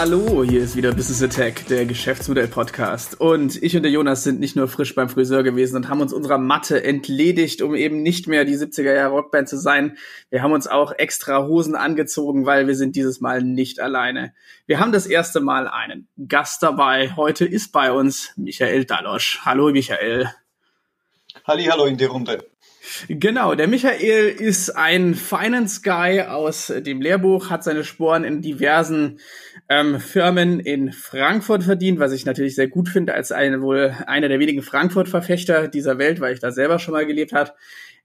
Hallo, hier ist wieder Business Attack, der Geschäftsmodell-Podcast. Und ich und der Jonas sind nicht nur frisch beim Friseur gewesen und haben uns unserer Matte entledigt, um eben nicht mehr die 70er Jahre Rockband zu sein. Wir haben uns auch extra Hosen angezogen, weil wir sind dieses Mal nicht alleine. Wir haben das erste Mal einen Gast dabei. Heute ist bei uns Michael Dalosch. Hallo, Michael. Halli, hallo in die Runde. Genau, der Michael ist ein Finance Guy aus dem Lehrbuch, hat seine Sporen in diversen ähm, Firmen in Frankfurt verdient, was ich natürlich sehr gut finde, als eine, wohl einer der wenigen Frankfurt-Verfechter dieser Welt, weil ich da selber schon mal gelebt hat.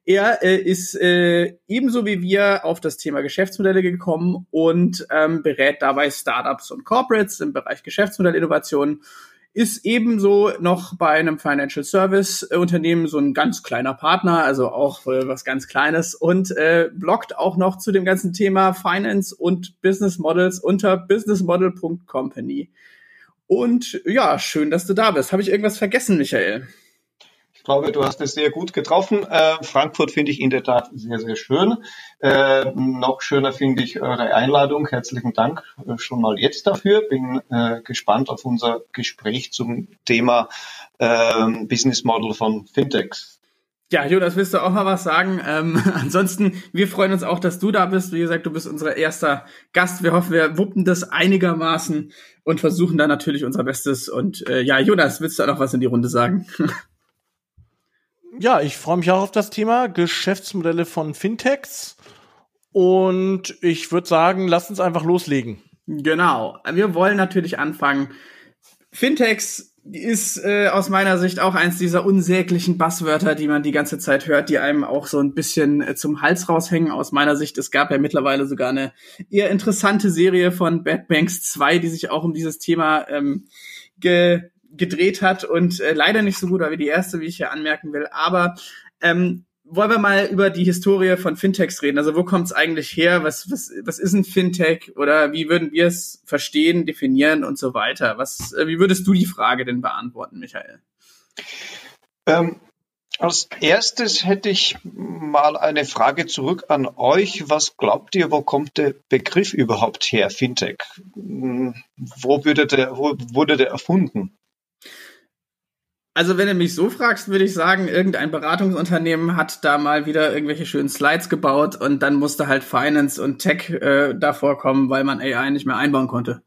Er äh, ist äh, ebenso wie wir auf das Thema Geschäftsmodelle gekommen und ähm, berät dabei Startups und Corporates im Bereich Geschäftsmodellinnovation ist ebenso noch bei einem Financial Service Unternehmen so ein ganz kleiner Partner, also auch äh, was ganz Kleines und äh, bloggt auch noch zu dem ganzen Thema Finance und Business Models unter businessmodel.company. Und ja, schön, dass du da bist. Habe ich irgendwas vergessen, Michael? Ich glaube, du hast es sehr gut getroffen. Äh, Frankfurt finde ich in der Tat sehr, sehr schön. Äh, noch schöner finde ich eure Einladung. Herzlichen Dank äh, schon mal jetzt dafür. Bin äh, gespannt auf unser Gespräch zum Thema ähm, Business Model von Fintechs. Ja, Jonas, willst du auch mal was sagen? Ähm, ansonsten, wir freuen uns auch, dass du da bist. Wie gesagt, du bist unser erster Gast. Wir hoffen, wir wuppen das einigermaßen und versuchen da natürlich unser Bestes. Und äh, ja, Jonas, willst du auch noch was in die Runde sagen? ja, ich freue mich auch auf das Thema Geschäftsmodelle von Fintechs. Und ich würde sagen, lasst uns einfach loslegen. Genau. Wir wollen natürlich anfangen. Fintechs ist äh, aus meiner Sicht auch eins dieser unsäglichen Basswörter, die man die ganze Zeit hört, die einem auch so ein bisschen äh, zum Hals raushängen. Aus meiner Sicht, es gab ja mittlerweile sogar eine eher interessante Serie von Bad Banks 2, die sich auch um dieses Thema ähm, ge gedreht hat und äh, leider nicht so gut war wie die erste, wie ich hier anmerken will. Aber ähm, wollen wir mal über die Historie von Fintechs reden. Also wo kommt es eigentlich her? Was, was, was ist ein Fintech? Oder wie würden wir es verstehen, definieren und so weiter? Was, äh, wie würdest du die Frage denn beantworten, Michael? Ähm, als erstes hätte ich mal eine Frage zurück an euch. Was glaubt ihr, wo kommt der Begriff überhaupt her, Fintech? Hm, wo, würde der, wo wurde der erfunden? Also wenn du mich so fragst, würde ich sagen, irgendein Beratungsunternehmen hat da mal wieder irgendwelche schönen Slides gebaut und dann musste halt Finance und Tech äh, davor kommen, weil man AI nicht mehr einbauen konnte.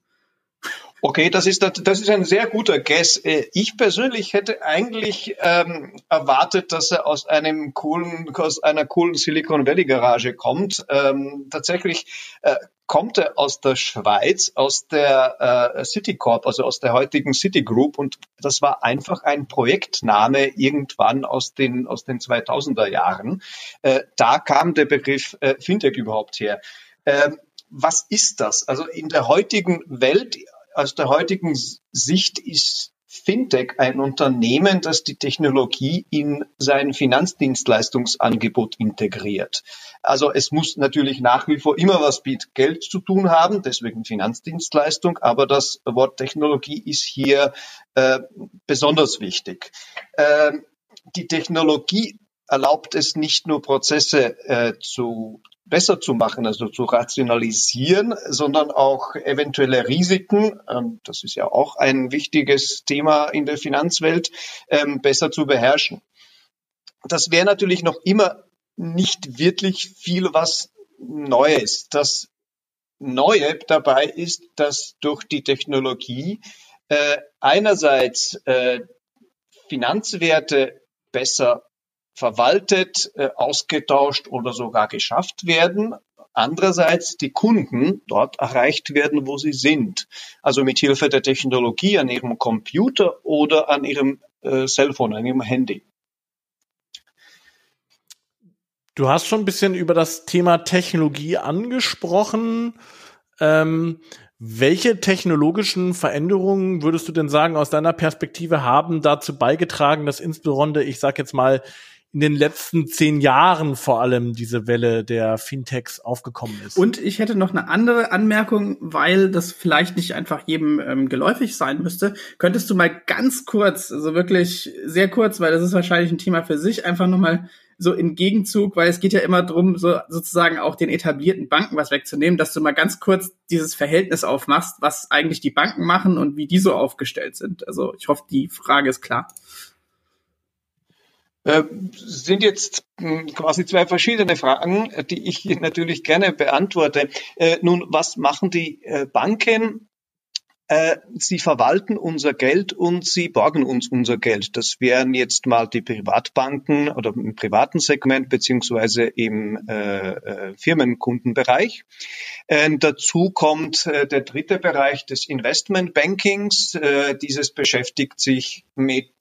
Okay, das ist, das ist ein sehr guter Guess. Äh, ich persönlich hätte eigentlich ähm, erwartet, dass er aus einem coolen, aus einer coolen Silicon Valley Garage kommt. Ähm, tatsächlich äh, kommt er aus der Schweiz, aus der äh, Citicorp, also aus der heutigen Citigroup und das war einfach ein Projektname irgendwann aus den aus den 2000er Jahren. Äh, da kam der Begriff äh, Fintech überhaupt her. Ähm, was ist das? Also in der heutigen Welt aus der heutigen Sicht ist Fintech ein Unternehmen, das die Technologie in sein Finanzdienstleistungsangebot integriert. Also es muss natürlich nach wie vor immer was mit Geld zu tun haben, deswegen Finanzdienstleistung, aber das Wort Technologie ist hier äh, besonders wichtig. Äh, die Technologie erlaubt es nicht nur Prozesse äh, zu besser zu machen, also zu rationalisieren, sondern auch eventuelle Risiken, ähm, das ist ja auch ein wichtiges Thema in der Finanzwelt, ähm, besser zu beherrschen. Das wäre natürlich noch immer nicht wirklich viel was Neues. Das Neue dabei ist, dass durch die Technologie äh, einerseits äh, Finanzwerte besser verwaltet, äh, ausgetauscht oder sogar geschafft werden. Andererseits die Kunden dort erreicht werden, wo sie sind. Also mit Hilfe der Technologie an ihrem Computer oder an ihrem äh, Cellphone, an ihrem Handy. Du hast schon ein bisschen über das Thema Technologie angesprochen. Ähm, welche technologischen Veränderungen würdest du denn sagen, aus deiner Perspektive haben dazu beigetragen, dass insbesondere, ich sage jetzt mal, in den letzten zehn Jahren vor allem diese Welle der Fintechs aufgekommen ist. Und ich hätte noch eine andere Anmerkung, weil das vielleicht nicht einfach jedem ähm, geläufig sein müsste. Könntest du mal ganz kurz, also wirklich sehr kurz, weil das ist wahrscheinlich ein Thema für sich, einfach nochmal so in Gegenzug, weil es geht ja immer drum, so sozusagen auch den etablierten Banken was wegzunehmen, dass du mal ganz kurz dieses Verhältnis aufmachst, was eigentlich die Banken machen und wie die so aufgestellt sind. Also ich hoffe, die Frage ist klar. Äh, sind jetzt hm, quasi zwei verschiedene Fragen, die ich natürlich gerne beantworte. Äh, nun, was machen die äh, Banken? Sie verwalten unser Geld und sie borgen uns unser Geld. Das wären jetzt mal die Privatbanken oder im privaten Segment beziehungsweise im äh, Firmenkundenbereich. Ähm, dazu kommt äh, der dritte Bereich des Investmentbankings. Äh, dieses beschäftigt sich mit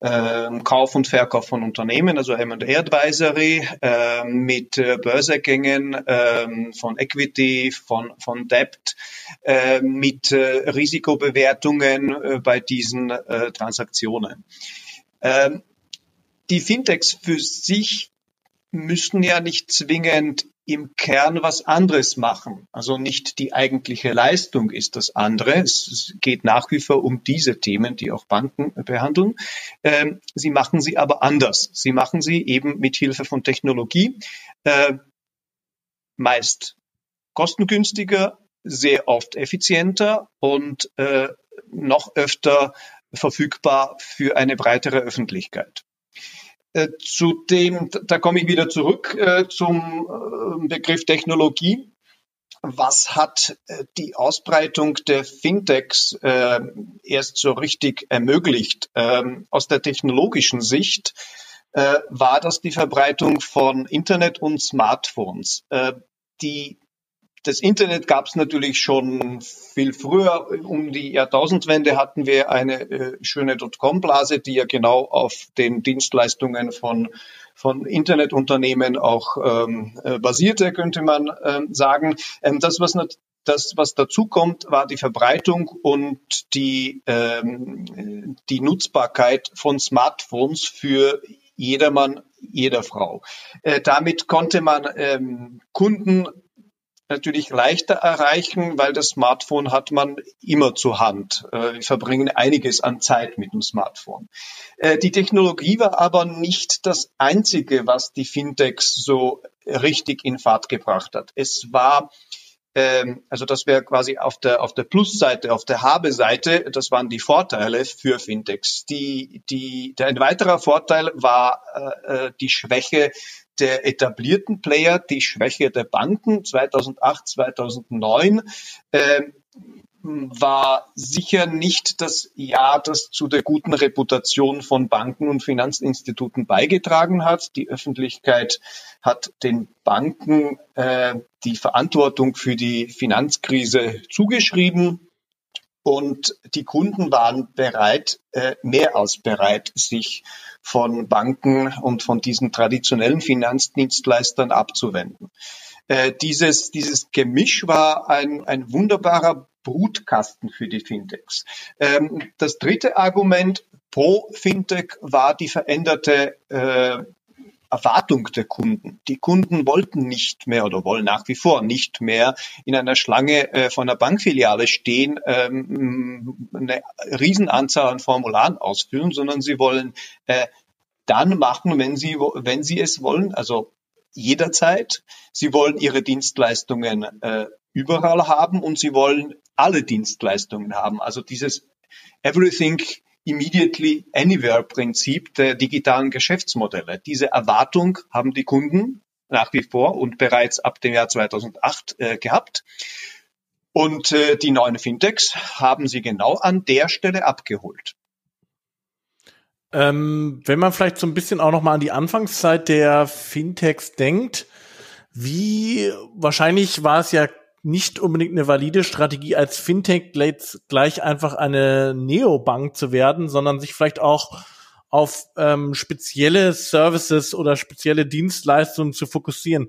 ähm, Kauf und Verkauf von Unternehmen, also M&A Advisory, äh, mit äh, Börsegängen äh, von Equity, von, von Debt, äh, mit äh, Risikobewertungen äh, bei diesen Transaktionen. Ähm, die Fintechs für sich müssen ja nicht zwingend im Kern was anderes machen. Also nicht die eigentliche Leistung ist das andere. Es geht nach wie vor um diese Themen, die auch Banken behandeln. Ähm, sie machen sie aber anders. Sie machen sie eben mit Hilfe von Technologie, äh, meist kostengünstiger, sehr oft effizienter und äh, noch öfter verfügbar für eine breitere Öffentlichkeit. Äh, zu dem, da komme ich wieder zurück äh, zum äh, Begriff Technologie. Was hat die Ausbreitung der Fintechs erst so richtig ermöglicht? Ähm, aus der technologischen Sicht war das die Verbreitung von Internet und Smartphones. die das Internet gab es natürlich schon viel früher. Um die Jahrtausendwende hatten wir eine äh, schöne Dotcom-Blase, die ja genau auf den Dienstleistungen von, von Internetunternehmen auch ähm, äh, basierte, könnte man ähm, sagen. Ähm, das, was das, was dazu kommt, war die Verbreitung und die, ähm, die Nutzbarkeit von Smartphones für jedermann, jeder Frau. Äh, damit konnte man ähm, Kunden natürlich leichter erreichen, weil das Smartphone hat man immer zur Hand. Äh, wir verbringen einiges an Zeit mit dem Smartphone. Äh, die Technologie war aber nicht das Einzige, was die Fintechs so richtig in Fahrt gebracht hat. Es war ähm, also das wäre quasi auf der auf der Plusseite, auf der Habe-Seite, das waren die Vorteile für Fintechs. Die die ein weiterer Vorteil war äh, die Schwäche der etablierten Player, die Schwäche der Banken 2008, 2009 äh, war sicher nicht das Jahr, das zu der guten Reputation von Banken und Finanzinstituten beigetragen hat. Die Öffentlichkeit hat den Banken äh, die Verantwortung für die Finanzkrise zugeschrieben. Und die Kunden waren bereit, äh, mehr als bereit, sich von Banken und von diesen traditionellen Finanzdienstleistern abzuwenden. Äh, dieses, dieses Gemisch war ein, ein wunderbarer Brutkasten für die Fintechs. Ähm, das dritte Argument pro Fintech war die veränderte äh, Erwartung der Kunden. Die Kunden wollten nicht mehr oder wollen nach wie vor nicht mehr in einer Schlange äh, von einer Bankfiliale stehen, ähm, eine Riesenanzahl an Formularen ausfüllen, sondern sie wollen äh, dann machen, wenn sie, wenn sie es wollen, also jederzeit. Sie wollen ihre Dienstleistungen äh, überall haben und sie wollen alle Dienstleistungen haben. Also dieses Everything Immediately Anywhere Prinzip der digitalen Geschäftsmodelle. Diese Erwartung haben die Kunden nach wie vor und bereits ab dem Jahr 2008 äh, gehabt. Und äh, die neuen Fintechs haben sie genau an der Stelle abgeholt. Ähm, wenn man vielleicht so ein bisschen auch noch mal an die Anfangszeit der Fintechs denkt, wie wahrscheinlich war es ja nicht unbedingt eine valide Strategie, als Fintech gleich einfach eine Neobank zu werden, sondern sich vielleicht auch auf ähm, spezielle Services oder spezielle Dienstleistungen zu fokussieren.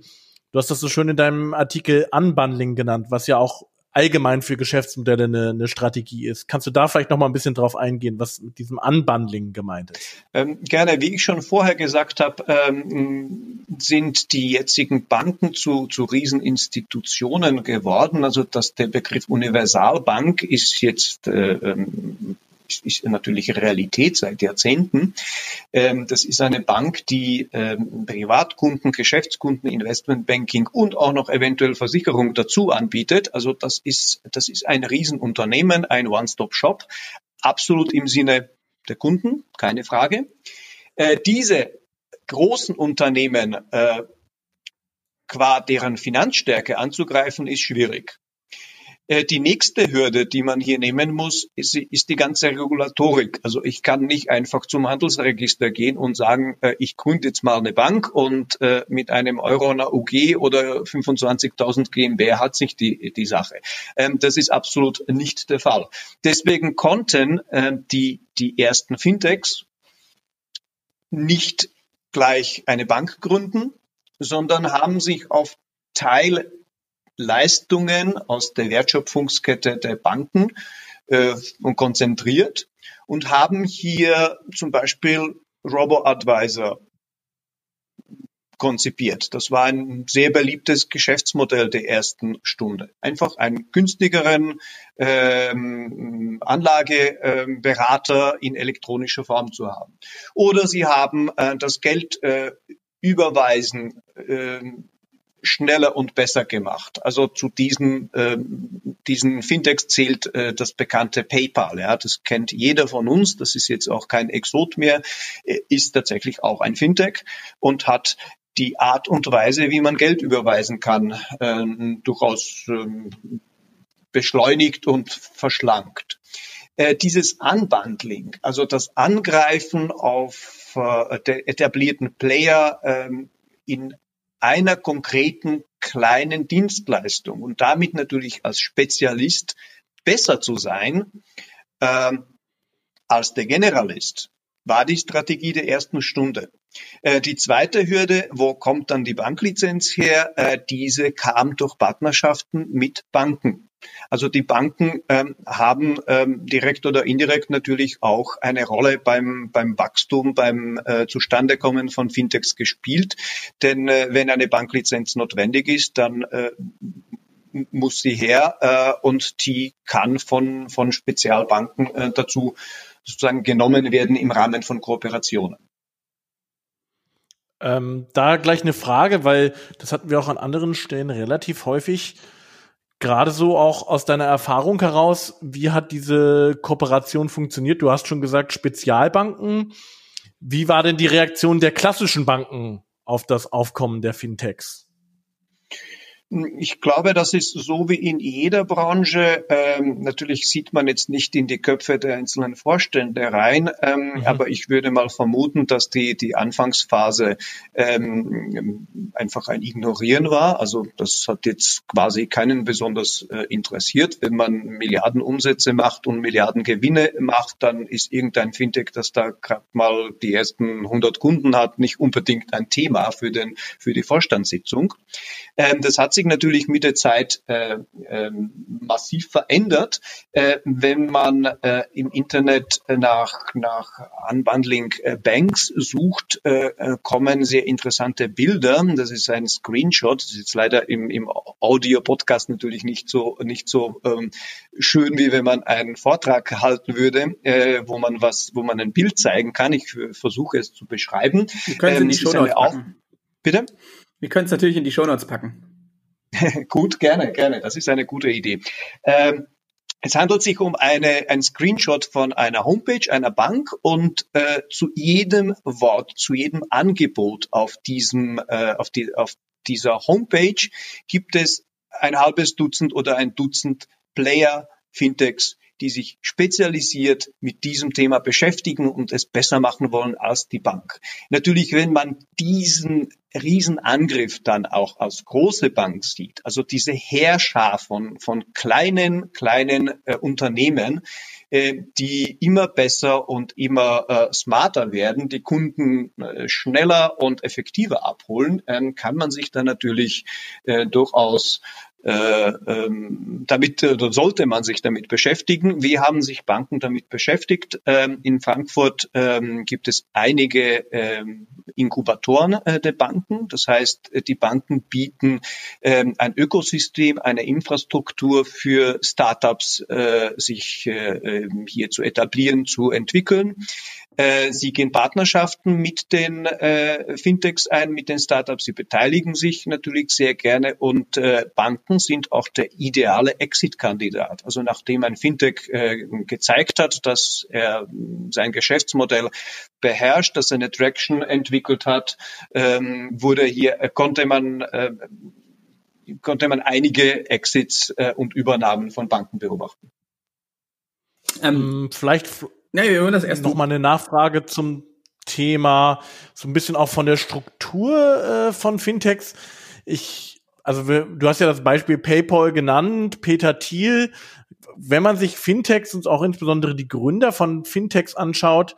Du hast das so schön in deinem Artikel Unbundling genannt, was ja auch allgemein für Geschäftsmodelle eine, eine Strategie ist. Kannst du da vielleicht noch mal ein bisschen drauf eingehen, was mit diesem Unbundling gemeint ist? Ähm, gerne. Wie ich schon vorher gesagt habe, ähm, sind die jetzigen Banken zu, zu Rieseninstitutionen geworden. Also dass der Begriff Universalbank ist jetzt äh, ähm, ist natürlich Realität seit Jahrzehnten. Ähm, das ist eine Bank, die ähm, Privatkunden, Geschäftskunden, Investmentbanking und auch noch eventuell Versicherung dazu anbietet. Also das ist, das ist ein Riesenunternehmen, ein One-Stop-Shop, absolut im Sinne der Kunden, keine Frage. Äh, diese großen Unternehmen äh, qua deren Finanzstärke anzugreifen, ist schwierig. Äh, die nächste Hürde, die man hier nehmen muss, ist, ist, die ganze Regulatorik. Also ich kann nicht einfach zum Handelsregister gehen und sagen, äh, ich gründe jetzt mal eine Bank und äh, mit einem Euro einer UG oder 25.000 GmbH hat sich die, die Sache. Ähm, das ist absolut nicht der Fall. Deswegen konnten die, die ersten Fintechs nicht gleich eine Bank gründen, sondern haben sich auf Teilleistungen aus der Wertschöpfungskette der Banken äh, konzentriert und haben hier zum Beispiel Robo-Advisor konzipiert. Das war ein sehr beliebtes Geschäftsmodell der ersten Stunde. Einfach einen günstigeren ähm, Anlageberater in elektronischer Form zu haben. Oder sie haben äh, das Geld äh, überweisen äh, schneller und besser gemacht. Also zu diesen, äh, diesen Fintechs zählt äh, das bekannte PayPal. Ja, das kennt jeder von uns. Das ist jetzt auch kein Exot mehr. Äh, ist tatsächlich auch ein Fintech und hat die Art und Weise, wie man Geld überweisen kann, äh, durchaus äh, beschleunigt und verschlankt. Äh, dieses Unbundling, also das Angreifen auf äh, der etablierten Player ähm, in einer konkreten kleinen Dienstleistung und damit natürlich als Spezialist besser zu sein ähm, als der Generalist, war die Strategie der ersten Stunde. Äh, die zweite Hürde, wo kommt dann die Banklizenz her? Äh, diese kam durch Partnerschaften mit Banken. Also die Banken ähm, haben ähm, direkt oder indirekt natürlich auch eine Rolle beim, beim Wachstum, beim äh, Zustandekommen von Fintechs gespielt. Denn äh, wenn eine Banklizenz notwendig ist, dann äh, muss sie her äh, und die kann von, von Spezialbanken äh, dazu sozusagen genommen werden im Rahmen von Kooperationen. Ähm, da gleich eine Frage, weil das hatten wir auch an anderen Stellen relativ häufig Gerade so auch aus deiner Erfahrung heraus, wie hat diese Kooperation funktioniert? Du hast schon gesagt, Spezialbanken. Wie war denn die Reaktion der klassischen Banken auf das Aufkommen der Fintechs? Ich glaube, das ist so wie in jeder Branche. Ähm, natürlich sieht man jetzt nicht in die Köpfe der einzelnen Vorstände rein, ähm, mhm. aber ich würde mal vermuten, dass die, die Anfangsphase ähm, einfach ein Ignorieren war. Also das hat jetzt quasi keinen besonders äh, interessiert. Wenn man Milliarden Umsätze macht und Milliarden Gewinne macht, dann ist irgendein Fintech, das da gerade mal die ersten 100 Kunden hat, nicht unbedingt ein Thema für, den, für die Vorstandssitzung. Ähm, das hat sich natürlich mit der Zeit äh, äh, massiv verändert. Äh, wenn man äh, im Internet nach, nach Unbundling äh, Banks sucht, äh, kommen sehr interessante Bilder. Das ist ein Screenshot. Das ist jetzt leider im, im Audio-Podcast natürlich nicht so, nicht so ähm, schön, wie wenn man einen Vortrag halten würde, wo man was, wo man ein Bild zeigen kann. Ich versuche es zu beschreiben. Wir können ähm, in die Shownotes packen. Bitte? Wir können es natürlich in die Shownotes packen. Gut, gerne, gerne. Das ist eine gute Idee. Ähm, es handelt sich um eine, ein Screenshot von einer Homepage einer Bank und äh, zu jedem Wort, zu jedem Angebot auf diesem, äh, auf, die, auf dieser Homepage gibt es ein halbes Dutzend oder ein Dutzend Player, Fintechs, die sich spezialisiert mit diesem Thema beschäftigen und es besser machen wollen als die Bank. Natürlich, wenn man diesen Riesenangriff dann auch als große Bank sieht, also diese Herrscher von, von kleinen, kleinen äh, Unternehmen, äh, die immer besser und immer äh, smarter werden, die Kunden äh, schneller und effektiver abholen, ähm, kann man sich dann natürlich äh, durchaus äh, ähm, damit äh, sollte man sich damit beschäftigen. Wie haben sich Banken damit beschäftigt? Ähm, in Frankfurt ähm, gibt es einige Inkubatoren äh, der Banken. Das heißt, die Banken bieten ein Ökosystem, eine Infrastruktur für Startups, äh, sich hier zu etablieren, zu entwickeln. Äh, sie gehen Partnerschaften mit den äh, Fintechs ein, mit den Startups. Sie beteiligen sich natürlich sehr gerne und äh, Banken sind auch der ideale Exit-Kandidat. Also nachdem ein Fintech äh, gezeigt hat, dass er sein Geschäftsmodell beherrscht, dass er eine Traction entwickelt hat, ähm, wurde hier äh, konnte man äh, konnte man einige Exits und Übernahmen von Banken beobachten. Ähm, vielleicht Nee, wir hören das erst noch mal eine Nachfrage zum Thema, so ein bisschen auch von der Struktur äh, von Fintechs. Ich, also wir, du hast ja das Beispiel PayPal genannt, Peter Thiel. Wenn man sich Fintechs und auch insbesondere die Gründer von Fintechs anschaut,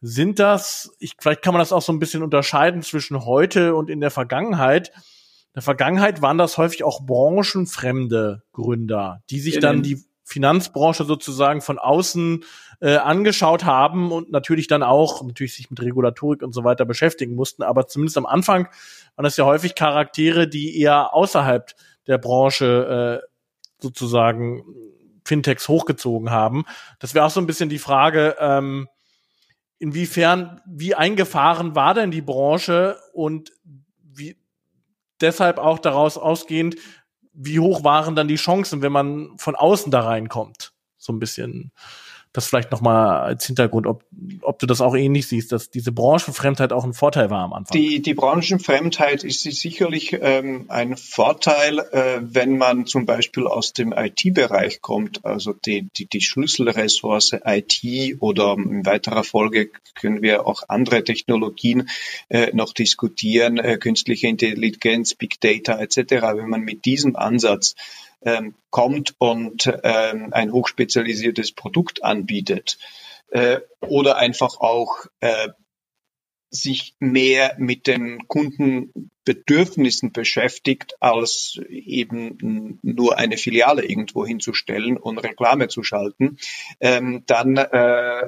sind das, ich, vielleicht kann man das auch so ein bisschen unterscheiden zwischen heute und in der Vergangenheit. In der Vergangenheit waren das häufig auch branchenfremde Gründer, die sich dann die Finanzbranche sozusagen von außen äh, angeschaut haben und natürlich dann auch natürlich sich mit Regulatorik und so weiter beschäftigen mussten. Aber zumindest am Anfang waren das ja häufig Charaktere, die eher außerhalb der Branche äh, sozusagen Fintechs hochgezogen haben. Das wäre auch so ein bisschen die Frage, ähm, inwiefern, wie eingefahren war denn die Branche und wie deshalb auch daraus ausgehend, wie hoch waren dann die Chancen, wenn man von außen da reinkommt? So ein bisschen das vielleicht nochmal als Hintergrund, ob, ob du das auch ähnlich siehst, dass diese Branchenfremdheit auch ein Vorteil war am Anfang. Die, die Branchenfremdheit ist sicherlich ähm, ein Vorteil, äh, wenn man zum Beispiel aus dem IT-Bereich kommt, also die, die, die Schlüsselressource IT oder in weiterer Folge können wir auch andere Technologien äh, noch diskutieren, äh, künstliche Intelligenz, Big Data etc. Wenn man mit diesem Ansatz ähm, kommt und ähm, ein hochspezialisiertes Produkt anbietet äh, oder einfach auch äh, sich mehr mit den Kundenbedürfnissen beschäftigt, als eben nur eine Filiale irgendwo hinzustellen und Reklame zu schalten, ähm, dann äh,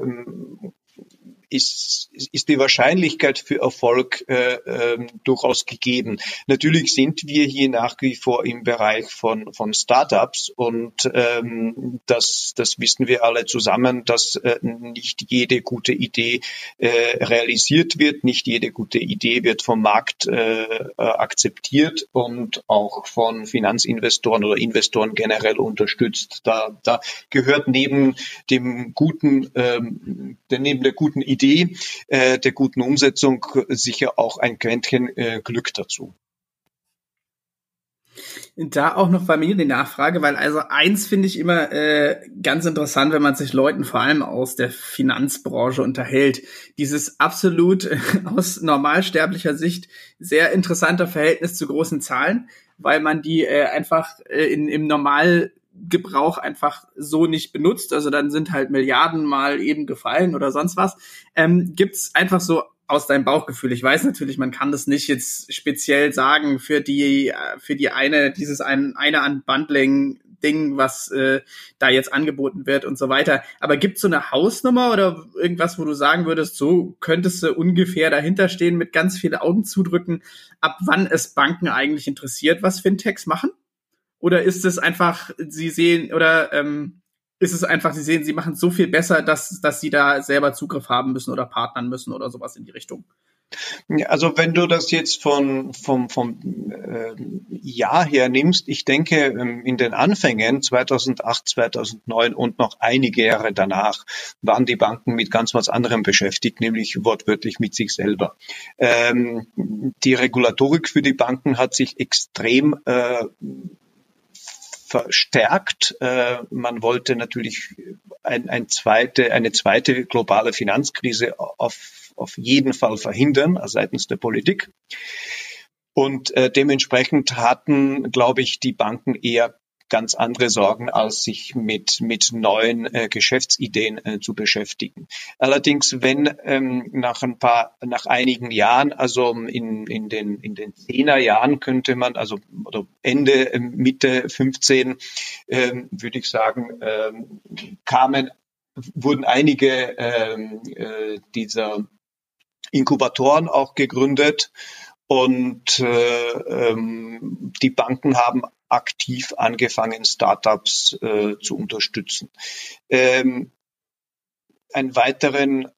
ist, ist die Wahrscheinlichkeit für Erfolg äh, äh, durchaus gegeben. Natürlich sind wir hier nach wie vor im Bereich von, von Startups und ähm, das, das wissen wir alle zusammen, dass äh, nicht jede gute Idee äh, realisiert wird, nicht jede gute Idee wird vom Markt äh, akzeptiert und auch von Finanzinvestoren oder Investoren generell unterstützt. Da, da gehört neben dem guten, ähm, neben der guten Idee Idee äh, der guten Umsetzung sicher auch ein Quäntchen äh, Glück dazu. Da auch noch bei mir die Nachfrage, weil also eins finde ich immer äh, ganz interessant, wenn man sich Leuten vor allem aus der Finanzbranche unterhält. Dieses absolut äh, aus normalsterblicher Sicht sehr interessanter Verhältnis zu großen Zahlen, weil man die äh, einfach äh, in, im Normal Gebrauch einfach so nicht benutzt. Also dann sind halt Milliarden mal eben gefallen oder sonst was. Ähm, gibt's einfach so aus deinem Bauchgefühl. Ich weiß natürlich, man kann das nicht jetzt speziell sagen für die für die eine dieses ein, eine Unbundling Ding, was äh, da jetzt angeboten wird und so weiter. Aber gibt's so eine Hausnummer oder irgendwas, wo du sagen würdest, so könntest du ungefähr dahinter stehen mit ganz viele Augen zudrücken, ab wann es Banken eigentlich interessiert, was Fintechs machen? Oder ist es einfach, sie sehen, oder ähm, ist es einfach, sie sehen, sie machen es so viel besser, dass, dass sie da selber Zugriff haben müssen oder partnern müssen oder sowas in die Richtung? Also wenn du das jetzt von, vom, vom äh, Jahr her nimmst, ich denke ähm, in den Anfängen 2008, 2009 und noch einige Jahre danach waren die Banken mit ganz was anderem beschäftigt, nämlich wortwörtlich mit sich selber. Ähm, die Regulatorik für die Banken hat sich extrem äh, verstärkt. Äh, man wollte natürlich ein, ein zweite, eine zweite globale Finanzkrise auf, auf jeden Fall verhindern also seitens der Politik. Und äh, dementsprechend hatten, glaube ich, die Banken eher ganz andere Sorgen, als sich mit, mit neuen äh, Geschäftsideen äh, zu beschäftigen. Allerdings, wenn ähm, nach ein paar, nach einigen Jahren, also in, in den, in den zehner Jahren könnte man, also oder Ende, äh, Mitte 15, ähm, würde ich sagen, ähm, kamen, wurden einige ähm, äh, dieser Inkubatoren auch gegründet Und äh, ähm, die Banken haben aktiv angefangen, Startups äh, zu unterstützen. Ähm, einen weiteren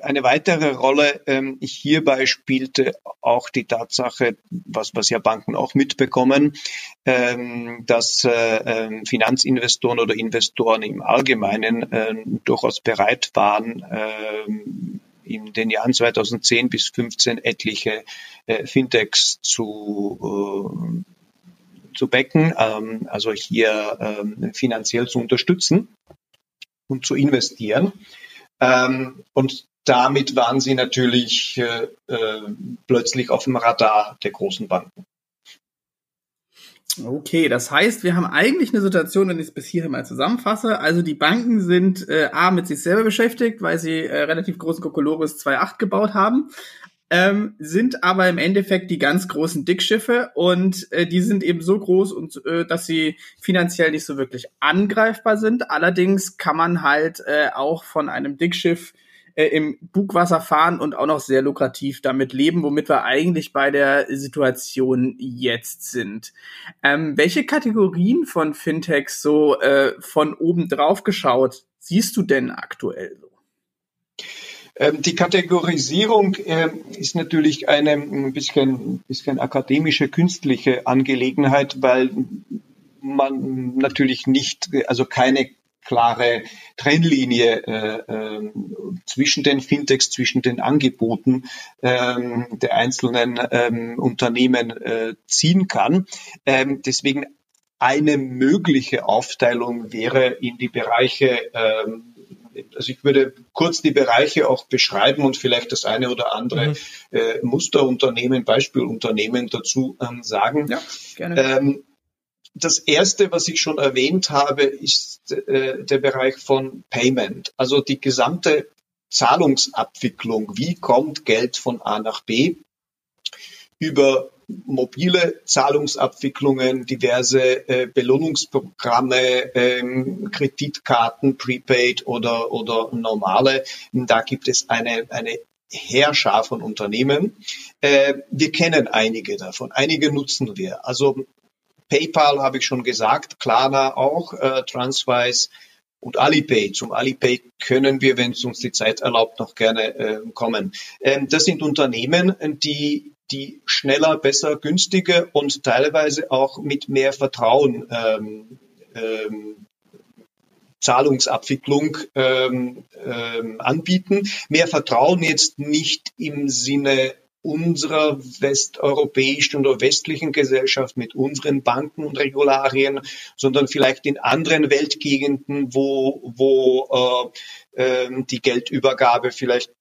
eine weitere Rolle ähm, hierbei spielte auch die Tatsache, was, was ja Banken auch mitbekommen, ähm, dass äh, ähm, Finanzinvestoren oder Investoren im Allgemeinen äh, durchaus bereit waren, äh, in den Jahren 2010 bis 2015 etliche äh, Fintechs zu, äh, zu becken, ähm, also hier ähm, finanziell zu unterstützen und zu investieren. Ähm, und damit waren sie natürlich äh, äh, plötzlich auf dem Radar der großen Banken. Okay, das heißt, wir haben eigentlich eine Situation, wenn ich es bis hierhin mal zusammenfasse. Also die Banken sind äh, A mit sich selber beschäftigt, weil sie äh, relativ großen Kokolores 2.8 gebaut haben, ähm, sind aber im Endeffekt die ganz großen Dickschiffe und äh, die sind eben so groß und äh, dass sie finanziell nicht so wirklich angreifbar sind. Allerdings kann man halt äh, auch von einem Dickschiff äh, im Bugwasser fahren und auch noch sehr lukrativ damit leben, womit wir eigentlich bei der Situation jetzt sind. Ähm, welche Kategorien von Fintechs so äh, von oben drauf geschaut siehst du denn aktuell so? Ähm, die Kategorisierung äh, ist natürlich eine ein bisschen, bisschen akademische, künstliche Angelegenheit, weil man natürlich nicht, also keine klare Trennlinie äh, äh, zwischen den Fintechs, zwischen den Angeboten äh, der einzelnen ähm, Unternehmen äh, ziehen kann. Ähm, deswegen eine mögliche Aufteilung wäre in die Bereiche, ähm, also ich würde kurz die Bereiche auch beschreiben und vielleicht das eine oder andere mhm. äh, Musterunternehmen, Beispielunternehmen dazu ähm, sagen. Ja, gerne. Ähm, das erste, was ich schon erwähnt habe, ist äh, der Bereich von Payment, also die gesamte Zahlungsabwicklung. Wie kommt Geld von A nach B? Über mobile Zahlungsabwicklungen, diverse äh, Belohnungsprogramme, ähm, Kreditkarten, Prepaid oder, oder normale. Da gibt es eine, eine Herrscher von Unternehmen. Äh, wir kennen einige davon. Einige nutzen wir. Also PayPal habe ich schon gesagt, Klarna auch, äh, Transwise und Alipay. Zum Alipay können wir, wenn es uns die Zeit erlaubt, noch gerne äh, kommen. Ähm, das sind Unternehmen, die die schneller, besser, günstiger und teilweise auch mit mehr Vertrauen ähm, ähm, Zahlungsabwicklung ähm, ähm, anbieten. Mehr Vertrauen jetzt nicht im Sinne unserer westeuropäischen oder westlichen Gesellschaft mit unseren Banken und Regularien, sondern vielleicht in anderen Weltgegenden, wo, wo äh, äh, die Geldübergabe vielleicht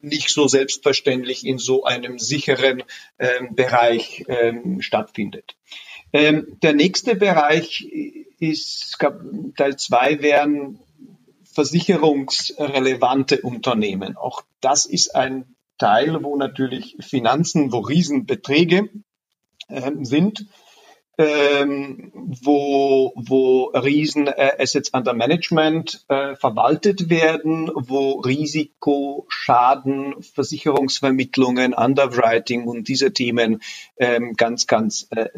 nicht so selbstverständlich in so einem sicheren äh, Bereich äh, stattfindet. Ähm, der nächste Bereich ist, Teil zwei wären versicherungsrelevante Unternehmen. Auch das ist ein Teil, wo natürlich Finanzen, wo Riesenbeträge äh, sind, ähm, wo, wo Riesen äh, under Management äh, verwaltet werden, wo Risiko, Schaden, Versicherungsvermittlungen, Underwriting und diese Themen ähm, ganz, ganz äh,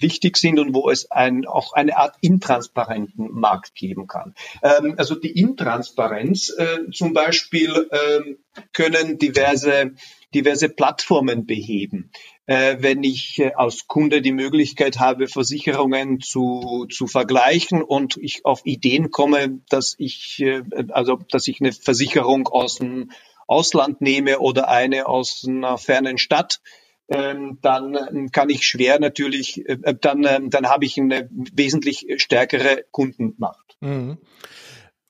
wichtig sind und wo es ein, auch eine Art intransparenten Markt geben kann. Ähm, also die Intransparenz äh, zum Beispiel äh, können diverse diverse Plattformen beheben. Äh, wenn ich äh, als Kunde die Möglichkeit habe, Versicherungen zu, zu vergleichen und ich auf Ideen komme, dass ich, äh, also, dass ich eine Versicherung aus dem Ausland nehme oder eine aus einer fernen Stadt, ähm, dann ähm, kann ich schwer natürlich, äh, äh, dann, ähm, dann habe ich eine wesentlich stärkere Kundenmacht. Mhm.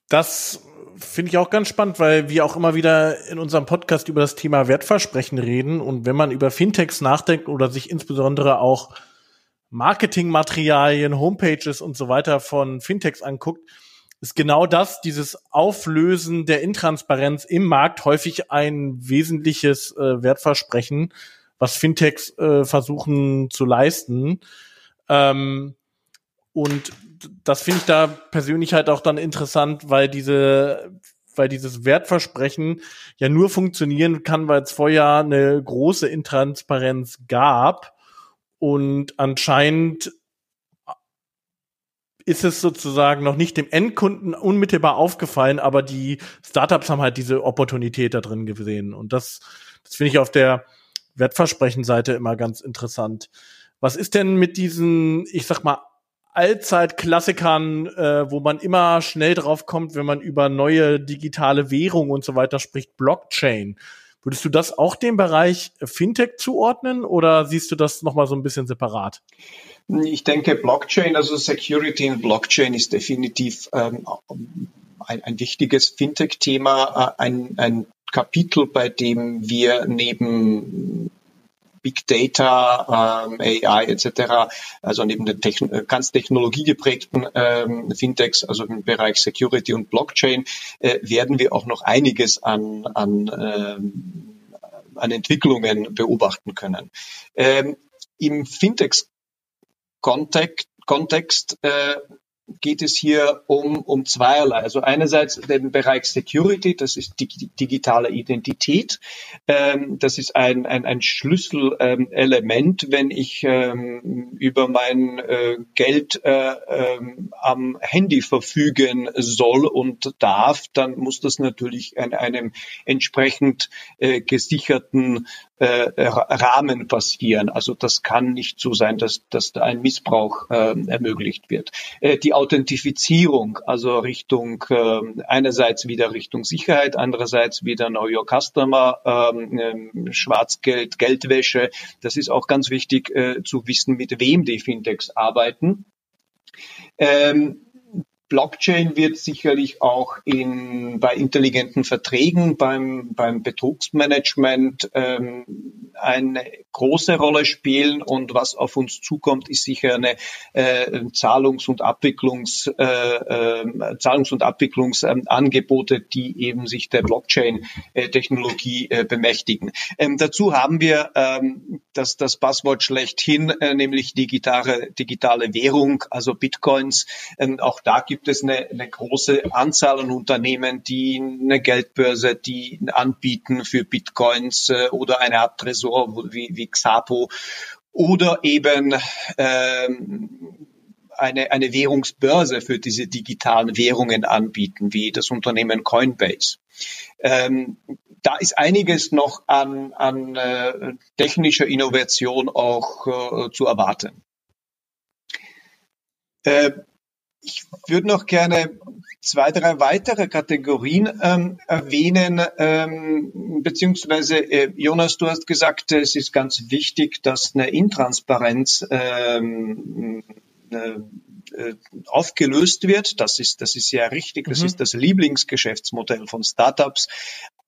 Das finde ich auch ganz spannend, weil wir auch immer wieder in unserem Podcast über das Thema Wertversprechen reden. Und wenn man über Fintechs nachdenkt oder sich insbesondere auch Marketingmaterialien, Homepages und so weiter von Fintechs anguckt, ist genau das, dieses Auflösen der Intransparenz im Markt häufig ein wesentliches äh, Wertversprechen, was Fintechs äh, versuchen zu leisten. Ähm, und das finde ich da persönlich halt auch dann interessant, weil diese weil dieses Wertversprechen ja nur funktionieren kann, weil es vorher eine große Intransparenz gab und anscheinend ist es sozusagen noch nicht dem Endkunden unmittelbar aufgefallen, aber die Startups haben halt diese Opportunität da drin gesehen. Und das, das finde ich auf der Wertversprechenseite immer ganz interessant. Was ist denn mit diesen, ich sag mal, Allzeitklassikern, äh, wo man immer schnell drauf kommt, wenn man über neue digitale Währung und so weiter spricht, Blockchain. Würdest du das auch dem Bereich Fintech zuordnen oder siehst du das nochmal so ein bisschen separat? Ich denke, Blockchain, also Security in Blockchain ist definitiv ähm, ein, ein wichtiges Fintech-Thema, äh, ein, ein Kapitel, bei dem wir neben Big Data, ähm, AI etc., also neben den Techn ganz technologiegeprägten ähm, Fintechs, also im Bereich Security und Blockchain, äh, werden wir auch noch einiges an, an, ähm, an Entwicklungen beobachten können. Ähm, Im Fintechs Kontext, Kontext äh, geht es hier um, um zweierlei. Also einerseits den Bereich Security, das ist die digitale Identität. Ähm, das ist ein, ein, ein Schlüsselelement, ähm, wenn ich ähm, über mein äh, Geld äh, ähm, am Handy verfügen soll und darf, dann muss das natürlich in einem entsprechend äh, gesicherten äh, Rahmen passieren. Also das kann nicht so sein, dass, dass da ein Missbrauch äh, ermöglicht wird. Äh, die Authentifizierung, also Richtung äh, einerseits wieder Richtung Sicherheit, andererseits wieder Know Your Customer, ähm, Schwarzgeld, Geldwäsche. Das ist auch ganz wichtig äh, zu wissen, mit wem die Fintechs arbeiten. Ähm, Blockchain wird sicherlich auch in, bei intelligenten Verträgen, beim, beim Betrugsmanagement ähm, eine große Rolle spielen. Und was auf uns zukommt, ist sicher eine äh, Zahlungs- und Abwicklungs, äh, äh, Zahlungs- und Abwicklungsangebote, die eben sich der Blockchain-Technologie äh, bemächtigen. Ähm, dazu haben wir ähm, das, das Passwort schlechthin, äh, nämlich digitale, digitale Währung, also Bitcoins. Ähm, auch da gibt gibt es eine, eine große Anzahl an Unternehmen, die eine Geldbörse, die anbieten für Bitcoins äh, oder eine Art Tresor wie, wie Xapo oder eben ähm, eine, eine Währungsbörse für diese digitalen Währungen anbieten, wie das Unternehmen Coinbase. Ähm, da ist einiges noch an, an äh, technischer Innovation auch äh, zu erwarten. Äh, ich würde noch gerne zwei, drei weitere Kategorien ähm, erwähnen, ähm, beziehungsweise äh, Jonas, du hast gesagt, es ist ganz wichtig, dass eine Intransparenz ähm, äh, äh aufgelöst wird. Das ist, das ist ja richtig. Das mhm. ist das Lieblingsgeschäftsmodell von Startups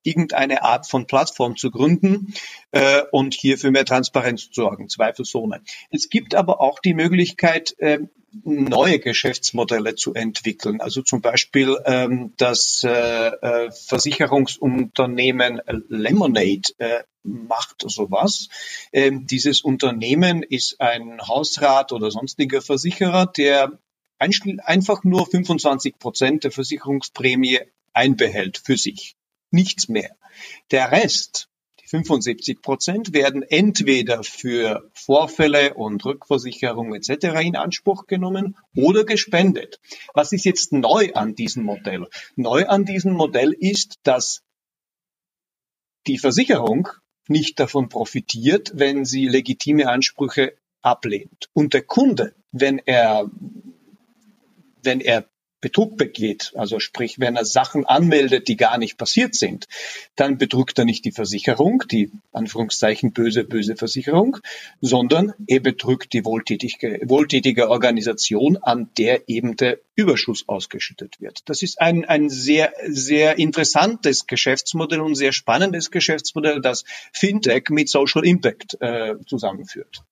irgendeine Art von Plattform zu gründen äh, und hier für mehr Transparenz zu sorgen, zweifelsohne. Es gibt aber auch die Möglichkeit, äh, neue Geschäftsmodelle zu entwickeln. Also zum Beispiel ähm, das äh, äh, Versicherungsunternehmen Lemonade äh, macht sowas. Ähm, dieses Unternehmen ist ein Hausrat oder sonstiger Versicherer, der einfach nur 25 Prozent der Versicherungsprämie einbehält für sich nichts mehr. Der Rest, 75 Prozent, werden entweder für Vorfälle und Rückversicherung etc. in Anspruch genommen oder gespendet. Was ist jetzt neu an diesem Modell? Neu an diesem Modell ist, dass die Versicherung nicht davon profitiert, wenn sie legitime Ansprüche ablehnt. Und der Kunde, wenn er wenn er Betrug begeht, also sprich, wenn er Sachen anmeldet, die gar nicht passiert sind, dann betrügt er nicht die Versicherung, die Anführungszeichen böse, böse Versicherung, sondern er betrügt die wohltätige, wohltätige Organisation, an der eben der Überschuss ausgeschüttet wird. Das ist ein, ein sehr, sehr interessantes Geschäftsmodell und sehr spannendes Geschäftsmodell, das Fintech mit Social Impact äh, zusammenführt.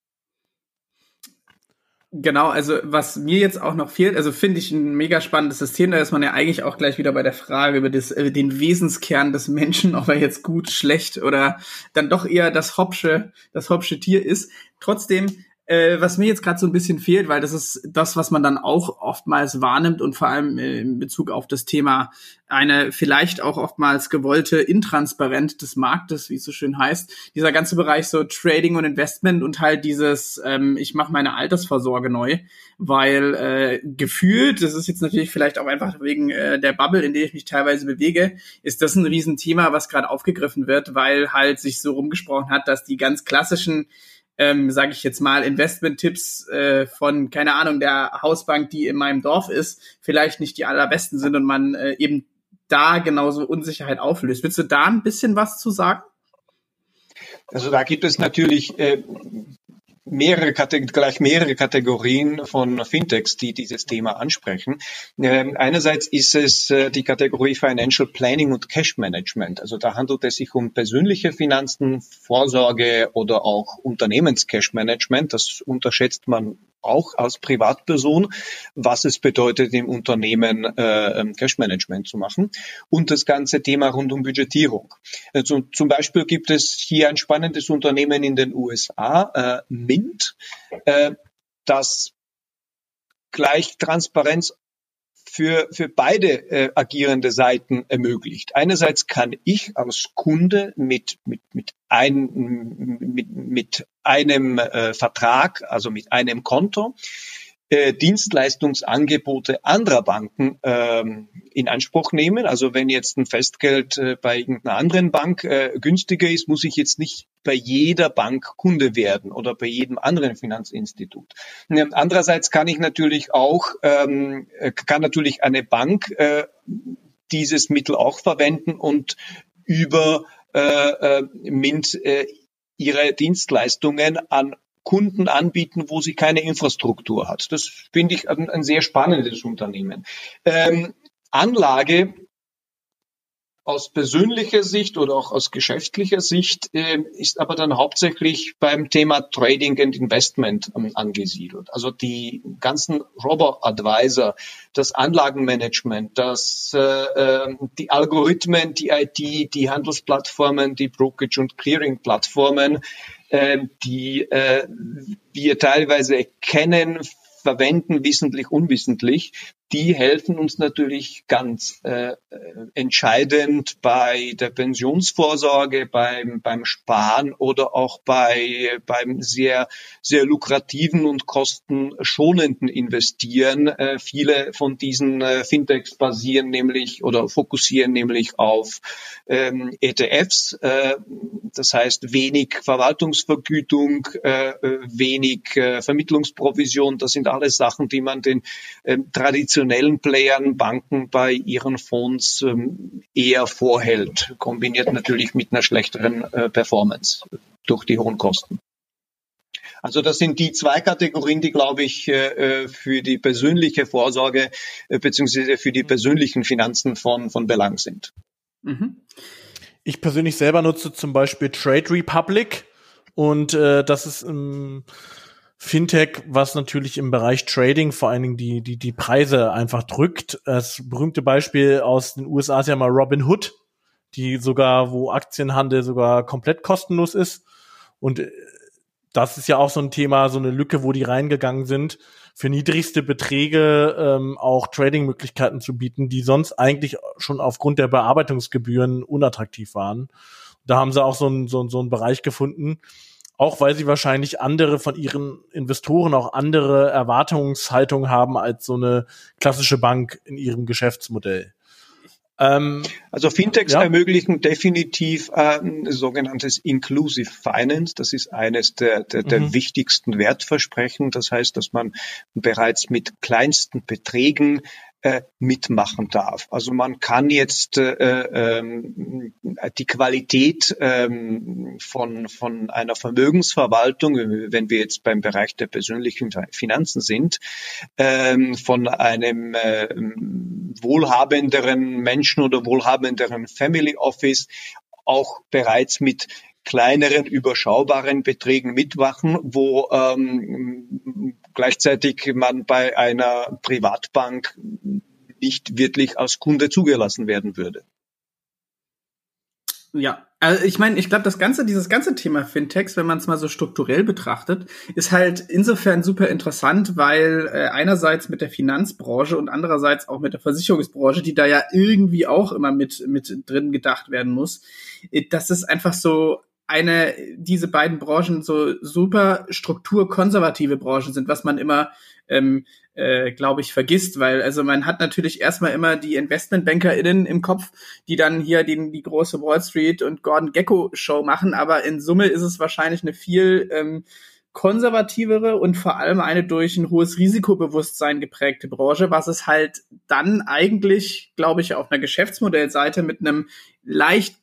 Genau, also was mir jetzt auch noch fehlt, also finde ich ein mega spannendes System, da ist man ja eigentlich auch gleich wieder bei der Frage über das, äh, den Wesenskern des Menschen, ob er jetzt gut, schlecht oder dann doch eher das Hopsche, das Hopsche Tier ist. Trotzdem äh, was mir jetzt gerade so ein bisschen fehlt, weil das ist das, was man dann auch oftmals wahrnimmt und vor allem äh, in Bezug auf das Thema eine vielleicht auch oftmals gewollte Intransparenz des Marktes, wie es so schön heißt. Dieser ganze Bereich so Trading und Investment und halt dieses, ähm, ich mache meine Altersvorsorge neu, weil äh, gefühlt, das ist jetzt natürlich vielleicht auch einfach wegen äh, der Bubble, in der ich mich teilweise bewege, ist das ein Riesenthema, was gerade aufgegriffen wird, weil halt sich so rumgesprochen hat, dass die ganz klassischen ähm, sage ich jetzt mal, Investment-Tipps äh, von, keine Ahnung, der Hausbank, die in meinem Dorf ist, vielleicht nicht die allerbesten sind und man äh, eben da genauso Unsicherheit auflöst. Willst du da ein bisschen was zu sagen? Also da gibt es natürlich äh, mehrere gleich mehrere Kategorien von Fintechs, die dieses Thema ansprechen. Ähm, einerseits ist es äh, die Kategorie Financial Planning und Cash Management. Also da handelt es sich um persönliche Finanzen, Vorsorge oder auch Unternehmens-Cash Management. Das unterschätzt man auch als Privatperson, was es bedeutet, im Unternehmen äh, ähm, Cash Management zu machen und das ganze Thema rund um Budgetierung. Also zum Beispiel gibt es hier ein spannendes Unternehmen in den USA, äh, Mint, äh, das gleich Transparenz für, für beide äh, agierende Seiten ermöglicht. Einerseits kann ich als Kunde mit, mit, mit, ein, mit, mit einem äh, Vertrag, also mit einem Konto, äh, Dienstleistungsangebote anderer Banken ähm, in Anspruch nehmen. Also wenn jetzt ein Festgeld äh, bei irgendeiner anderen Bank äh, günstiger ist, muss ich jetzt nicht bei jeder Bank Kunde werden oder bei jedem anderen Finanzinstitut. Ähm, andererseits kann ich natürlich auch, ähm, äh, kann natürlich eine Bank äh, dieses Mittel auch verwenden und über äh, äh, Mint äh, ihre Dienstleistungen an Kunden anbieten, wo sie keine Infrastruktur hat. Das finde ich ein, ein, sehr spannendes Unternehmen. Ähm, Anlage aus persönlicher Sicht oder auch aus geschäftlicher Sicht äh, ist aber dann hauptsächlich beim Thema Trading and Investment ähm, angesiedelt. Also die ganzen Robo-Advisor, das Anlagenmanagement, das, äh, ähm, die Algorithmen, die IT, die Handelsplattformen, die Brokerage- und Clearing-Plattformen, äh, die äh, wir teilweise kennen, verwenden, wissentlich, unwissentlich, die helfen uns natürlich ganz äh, entscheidend bei der Pensionsvorsorge, beim, beim Sparen oder auch bei, beim sehr, sehr lukrativen und kostenschonenden Investieren. Äh, viele von diesen äh, Fintechs basieren nämlich oder fokussieren nämlich auf ähm, ETFs, äh, das heißt wenig Verwaltungsvergütung, äh, wenig äh, Vermittlungsprovision. Das sind alles Sachen, die man den äh, traditionellen traditionellen Playern, Banken bei ihren Fonds ähm, eher vorhält, kombiniert natürlich mit einer schlechteren äh, Performance durch die hohen Kosten. Also das sind die zwei Kategorien, die, glaube ich, äh, äh, für die persönliche Vorsorge beziehungsweise für die persönlichen Finanzen von, von Belang sind. Mhm. Ich persönlich selber nutze zum Beispiel Trade Republic und äh, das ist ähm, Fintech, was natürlich im Bereich Trading vor allen Dingen die, die, die Preise einfach drückt. Das berühmte Beispiel aus den USA ist ja mal Robin Hood, die sogar, wo Aktienhandel sogar komplett kostenlos ist. Und äh, das ist ja auch so ein Thema, so eine Lücke, wo die reingegangen sind, für niedrigste Beträge ähm, auch Trading-Möglichkeiten zu bieten, die sonst eigentlich schon aufgrund der Bearbeitungsgebühren unattraktiv waren. Da haben sie auch so einen, so, so einen Bereich gefunden, auch weil sie wahrscheinlich andere von ihren Investoren auch andere Erwartungshaltungen haben als so eine klassische Bank in ihrem Geschäftsmodell. Ähm, also Fintechs ja. ermöglichen definitiv ein sogenanntes Inclusive Finance. Das ist eines der, der, der mhm. wichtigsten Wertversprechen. Das heißt, dass man bereits mit kleinsten Beträgen äh, mitmachen darf. Also man kann jetzt äh, ähm, die Qualität ähm, von, von einer Vermögensverwaltung, wenn wir jetzt beim Bereich der persönlichen Finanzen sind, ähm, von einem äh, wohlhabenderen Menschen oder wohlhabenderen Family Office auch bereits mit kleineren, überschaubaren Beträgen mitmachen, wo ähm, gleichzeitig man bei einer Privatbank nicht wirklich als Kunde zugelassen werden würde. Ja, Also ich meine, ich glaube, das ganze, dieses ganze Thema Fintechs, wenn man es mal so strukturell betrachtet, ist halt insofern super interessant, weil äh, einerseits mit der Finanzbranche und andererseits auch mit der Versicherungsbranche, die da ja irgendwie auch immer mit mit drin gedacht werden muss, äh, das ist einfach so eine, diese beiden Branchen so super strukturkonservative Branchen sind, was man immer, ähm, äh, glaube ich, vergisst, weil also man hat natürlich erstmal immer die InvestmentbankerInnen im Kopf, die dann hier die, die große Wall Street und Gordon Gecko Show machen, aber in Summe ist es wahrscheinlich eine viel ähm, konservativere und vor allem eine durch ein hohes Risikobewusstsein geprägte Branche, was es halt dann eigentlich, glaube ich, auf einer Geschäftsmodellseite mit einem leicht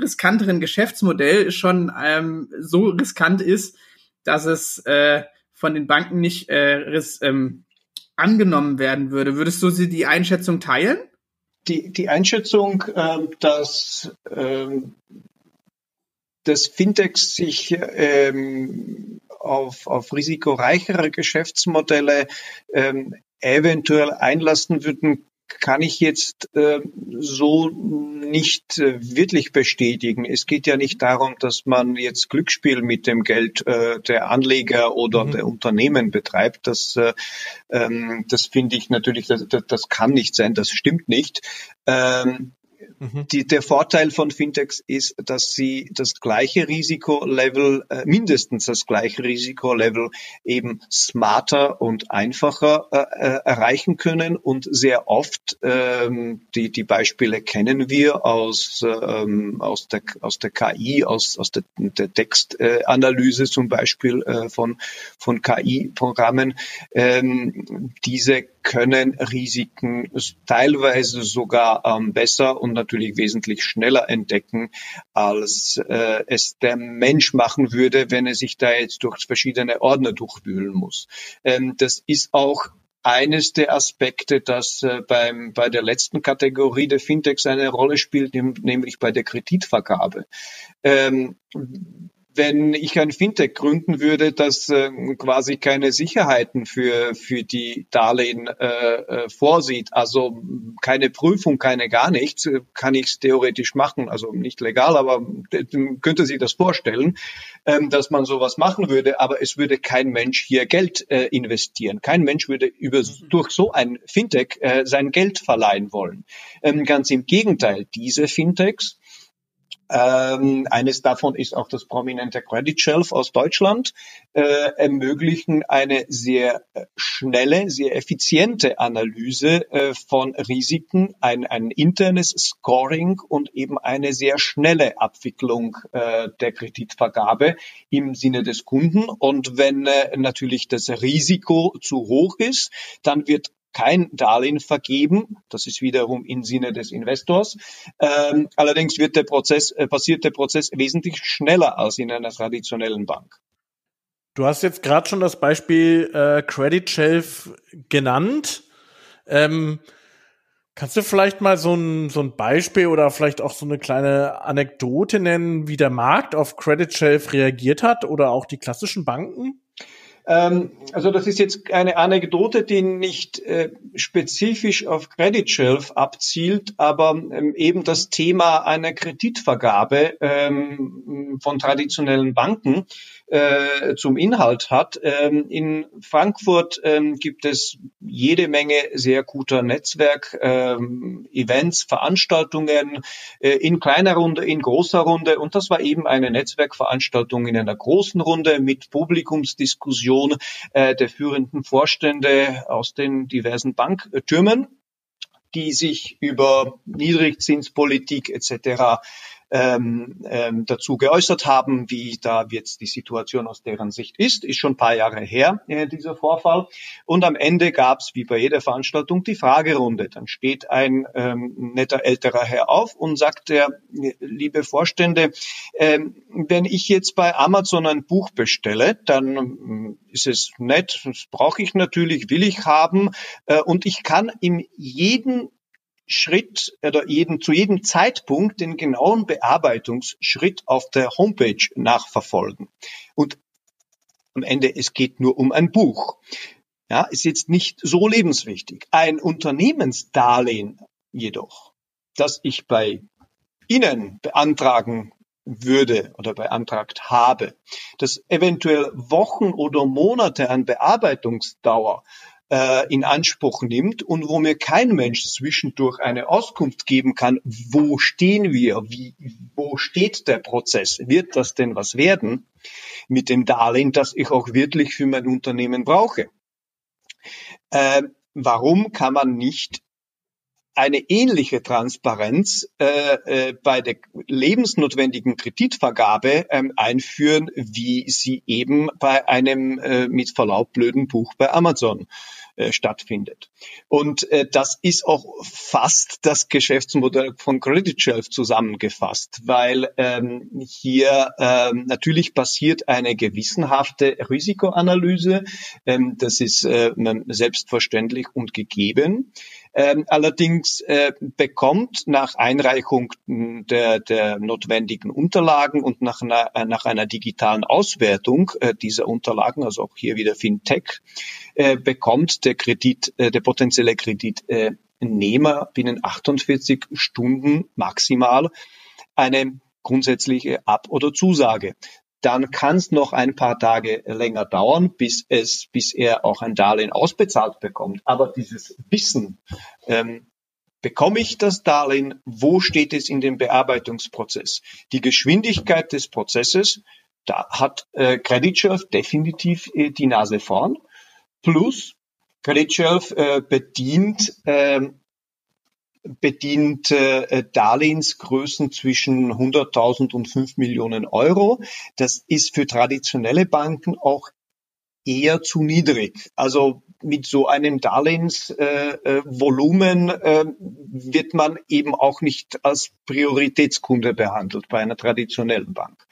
riskanteren Geschäftsmodell schon ähm, so riskant ist, dass es äh, von den Banken nicht äh, ris ähm, angenommen werden würde. Würdest du sie die Einschätzung teilen? Die, die Einschätzung, äh, dass äh, das Fintechs sich ähm, auf, auf risikoreichere Geschäftsmodelle ähm, eventuell einlassen würden, kann ich jetzt äh, so nicht äh, wirklich bestätigen. Es geht ja nicht darum, dass man jetzt Glücksspiel mit dem Geld äh, der Anleger oder mhm. der Unternehmen betreibt. Das, äh, ähm, das finde ich natürlich, das, das, das kann nicht sein, das stimmt nicht. Ähm, Mhm. Die, der Vorteil von Fintechs ist, dass sie das gleiche Risikolevel, äh, mindestens das gleiche Risikolevel eben smarter und einfacher äh, äh, erreichen können und sehr oft, ähm, die, die Beispiele kennen wir aus, ähm, aus, der, aus der KI, aus, aus der, der Textanalyse zum Beispiel äh, von, von KI-Programmen. Ähm, diese können Risiken teilweise sogar ähm, besser und natürlich wesentlich schneller entdecken, als äh, es der Mensch machen würde, wenn er sich da jetzt durch verschiedene Ordner durchwühlen muss. Ähm, das ist auch eines der Aspekte, das äh, beim, bei der letzten Kategorie der Fintechs eine Rolle spielt, nämlich bei der Kreditvergabe. Ähm, wenn ich ein Fintech gründen würde, das äh, quasi keine Sicherheiten für, für die Darlehen äh, äh, vorsieht, also keine Prüfung, keine gar nichts, äh, kann ich es theoretisch machen. Also nicht legal, aber könnte sich das vorstellen, ähm, dass man sowas machen würde, aber es würde kein Mensch hier Geld äh, investieren. Kein Mensch würde über, mhm. durch so ein Fintech äh, sein Geld verleihen wollen. Ähm, ganz im Gegenteil, diese Fintechs ähm, eines davon ist auch das prominente Credit Shelf aus Deutschland, äh, ermöglichen eine sehr äh, schnelle, sehr effiziente Analyse äh, von Risiken, ein, ein internes Scoring und eben eine sehr schnelle Abwicklung äh, der Kreditvergabe im Sinne des Kunden. Und wenn äh, natürlich das Risiko zu hoch ist, dann wird kein Darlehen vergeben. Das ist wiederum im Sinne des Investors. Ähm, allerdings wird der Prozess, äh, passiert der Prozess wesentlich schneller als in einer traditionellen Bank. Du hast jetzt gerade schon das Beispiel äh, Credit Shelf genannt. Ähm, kannst du vielleicht mal so ein, so ein Beispiel oder vielleicht auch so eine kleine Anekdote nennen, wie der Markt auf Credit Shelf reagiert hat oder auch die klassischen Banken? Ähm, also das ist jetzt eine Anekdote, die nicht äh, spezifisch auf Credit Shelf abzielt, aber ähm, eben das Thema einer Kreditvergabe ähm, von traditionellen Banken äh, zum Inhalt hat. Ähm, in Frankfurt ähm, gibt es jede Menge sehr guter Netzwerk, ähm, Veranstaltungen äh, in kleiner Runde, in großer Runde. Und das war eben eine Netzwerkveranstaltung in einer großen Runde mit Publikumsdiskussion äh, der führenden Vorstände aus den diversen Banktürmen die sich über Niedrigzinspolitik etc ähm, ähm, dazu geäußert haben, wie da jetzt die Situation aus deren Sicht ist. Ist schon ein paar Jahre her, äh, dieser Vorfall. Und am Ende gab es, wie bei jeder Veranstaltung, die Fragerunde. Dann steht ein ähm, netter älterer Herr auf und sagt, der, liebe Vorstände, ähm, wenn ich jetzt bei Amazon ein Buch bestelle, dann ähm, ist es nett, das brauche ich natürlich, will ich haben äh, und ich kann in jedem Schritt oder jeden, zu jedem Zeitpunkt den genauen Bearbeitungsschritt auf der Homepage nachverfolgen. Und am Ende, es geht nur um ein Buch. Ja, ist jetzt nicht so lebenswichtig. Ein Unternehmensdarlehen jedoch, das ich bei Ihnen beantragen würde oder beantragt habe, das eventuell Wochen oder Monate an Bearbeitungsdauer äh, in Anspruch nimmt und wo mir kein Mensch zwischendurch eine Auskunft geben kann, wo stehen wir, wie, wo steht der Prozess, wird das denn was werden mit dem Darlehen, das ich auch wirklich für mein Unternehmen brauche. Äh, warum kann man nicht eine ähnliche Transparenz äh, äh, bei der lebensnotwendigen Kreditvergabe ähm, einführen, wie sie eben bei einem äh, mit Verlaub blöden Buch bei Amazon äh, stattfindet. Und äh, das ist auch fast das Geschäftsmodell von Credit Shelf zusammengefasst, weil ähm, hier ähm, natürlich passiert eine gewissenhafte Risikoanalyse. Ähm, das ist äh, selbstverständlich und gegeben. Ähm, allerdings äh, bekommt nach Einreichung der, der notwendigen Unterlagen und nach einer, äh, nach einer digitalen Auswertung äh, dieser Unterlagen, also auch hier wieder Fintech, äh, bekommt der Kredit, äh, der potenzielle Kreditnehmer binnen 48 Stunden maximal eine grundsätzliche Ab- oder Zusage dann kann es noch ein paar Tage länger dauern, bis es, bis er auch ein Darlehen ausbezahlt bekommt. Aber dieses Wissen, ähm, bekomme ich das Darlehen, wo steht es in dem Bearbeitungsprozess? Die Geschwindigkeit des Prozesses, da hat äh, Credit Shelf definitiv äh, die Nase vorn. Plus Credit Shelf äh, bedient äh, bedient äh, Darlehensgrößen zwischen 100.000 und 5 Millionen Euro. Das ist für traditionelle Banken auch eher zu niedrig. Also mit so einem Darlehensvolumen äh, äh, wird man eben auch nicht als Prioritätskunde behandelt bei einer traditionellen Bank.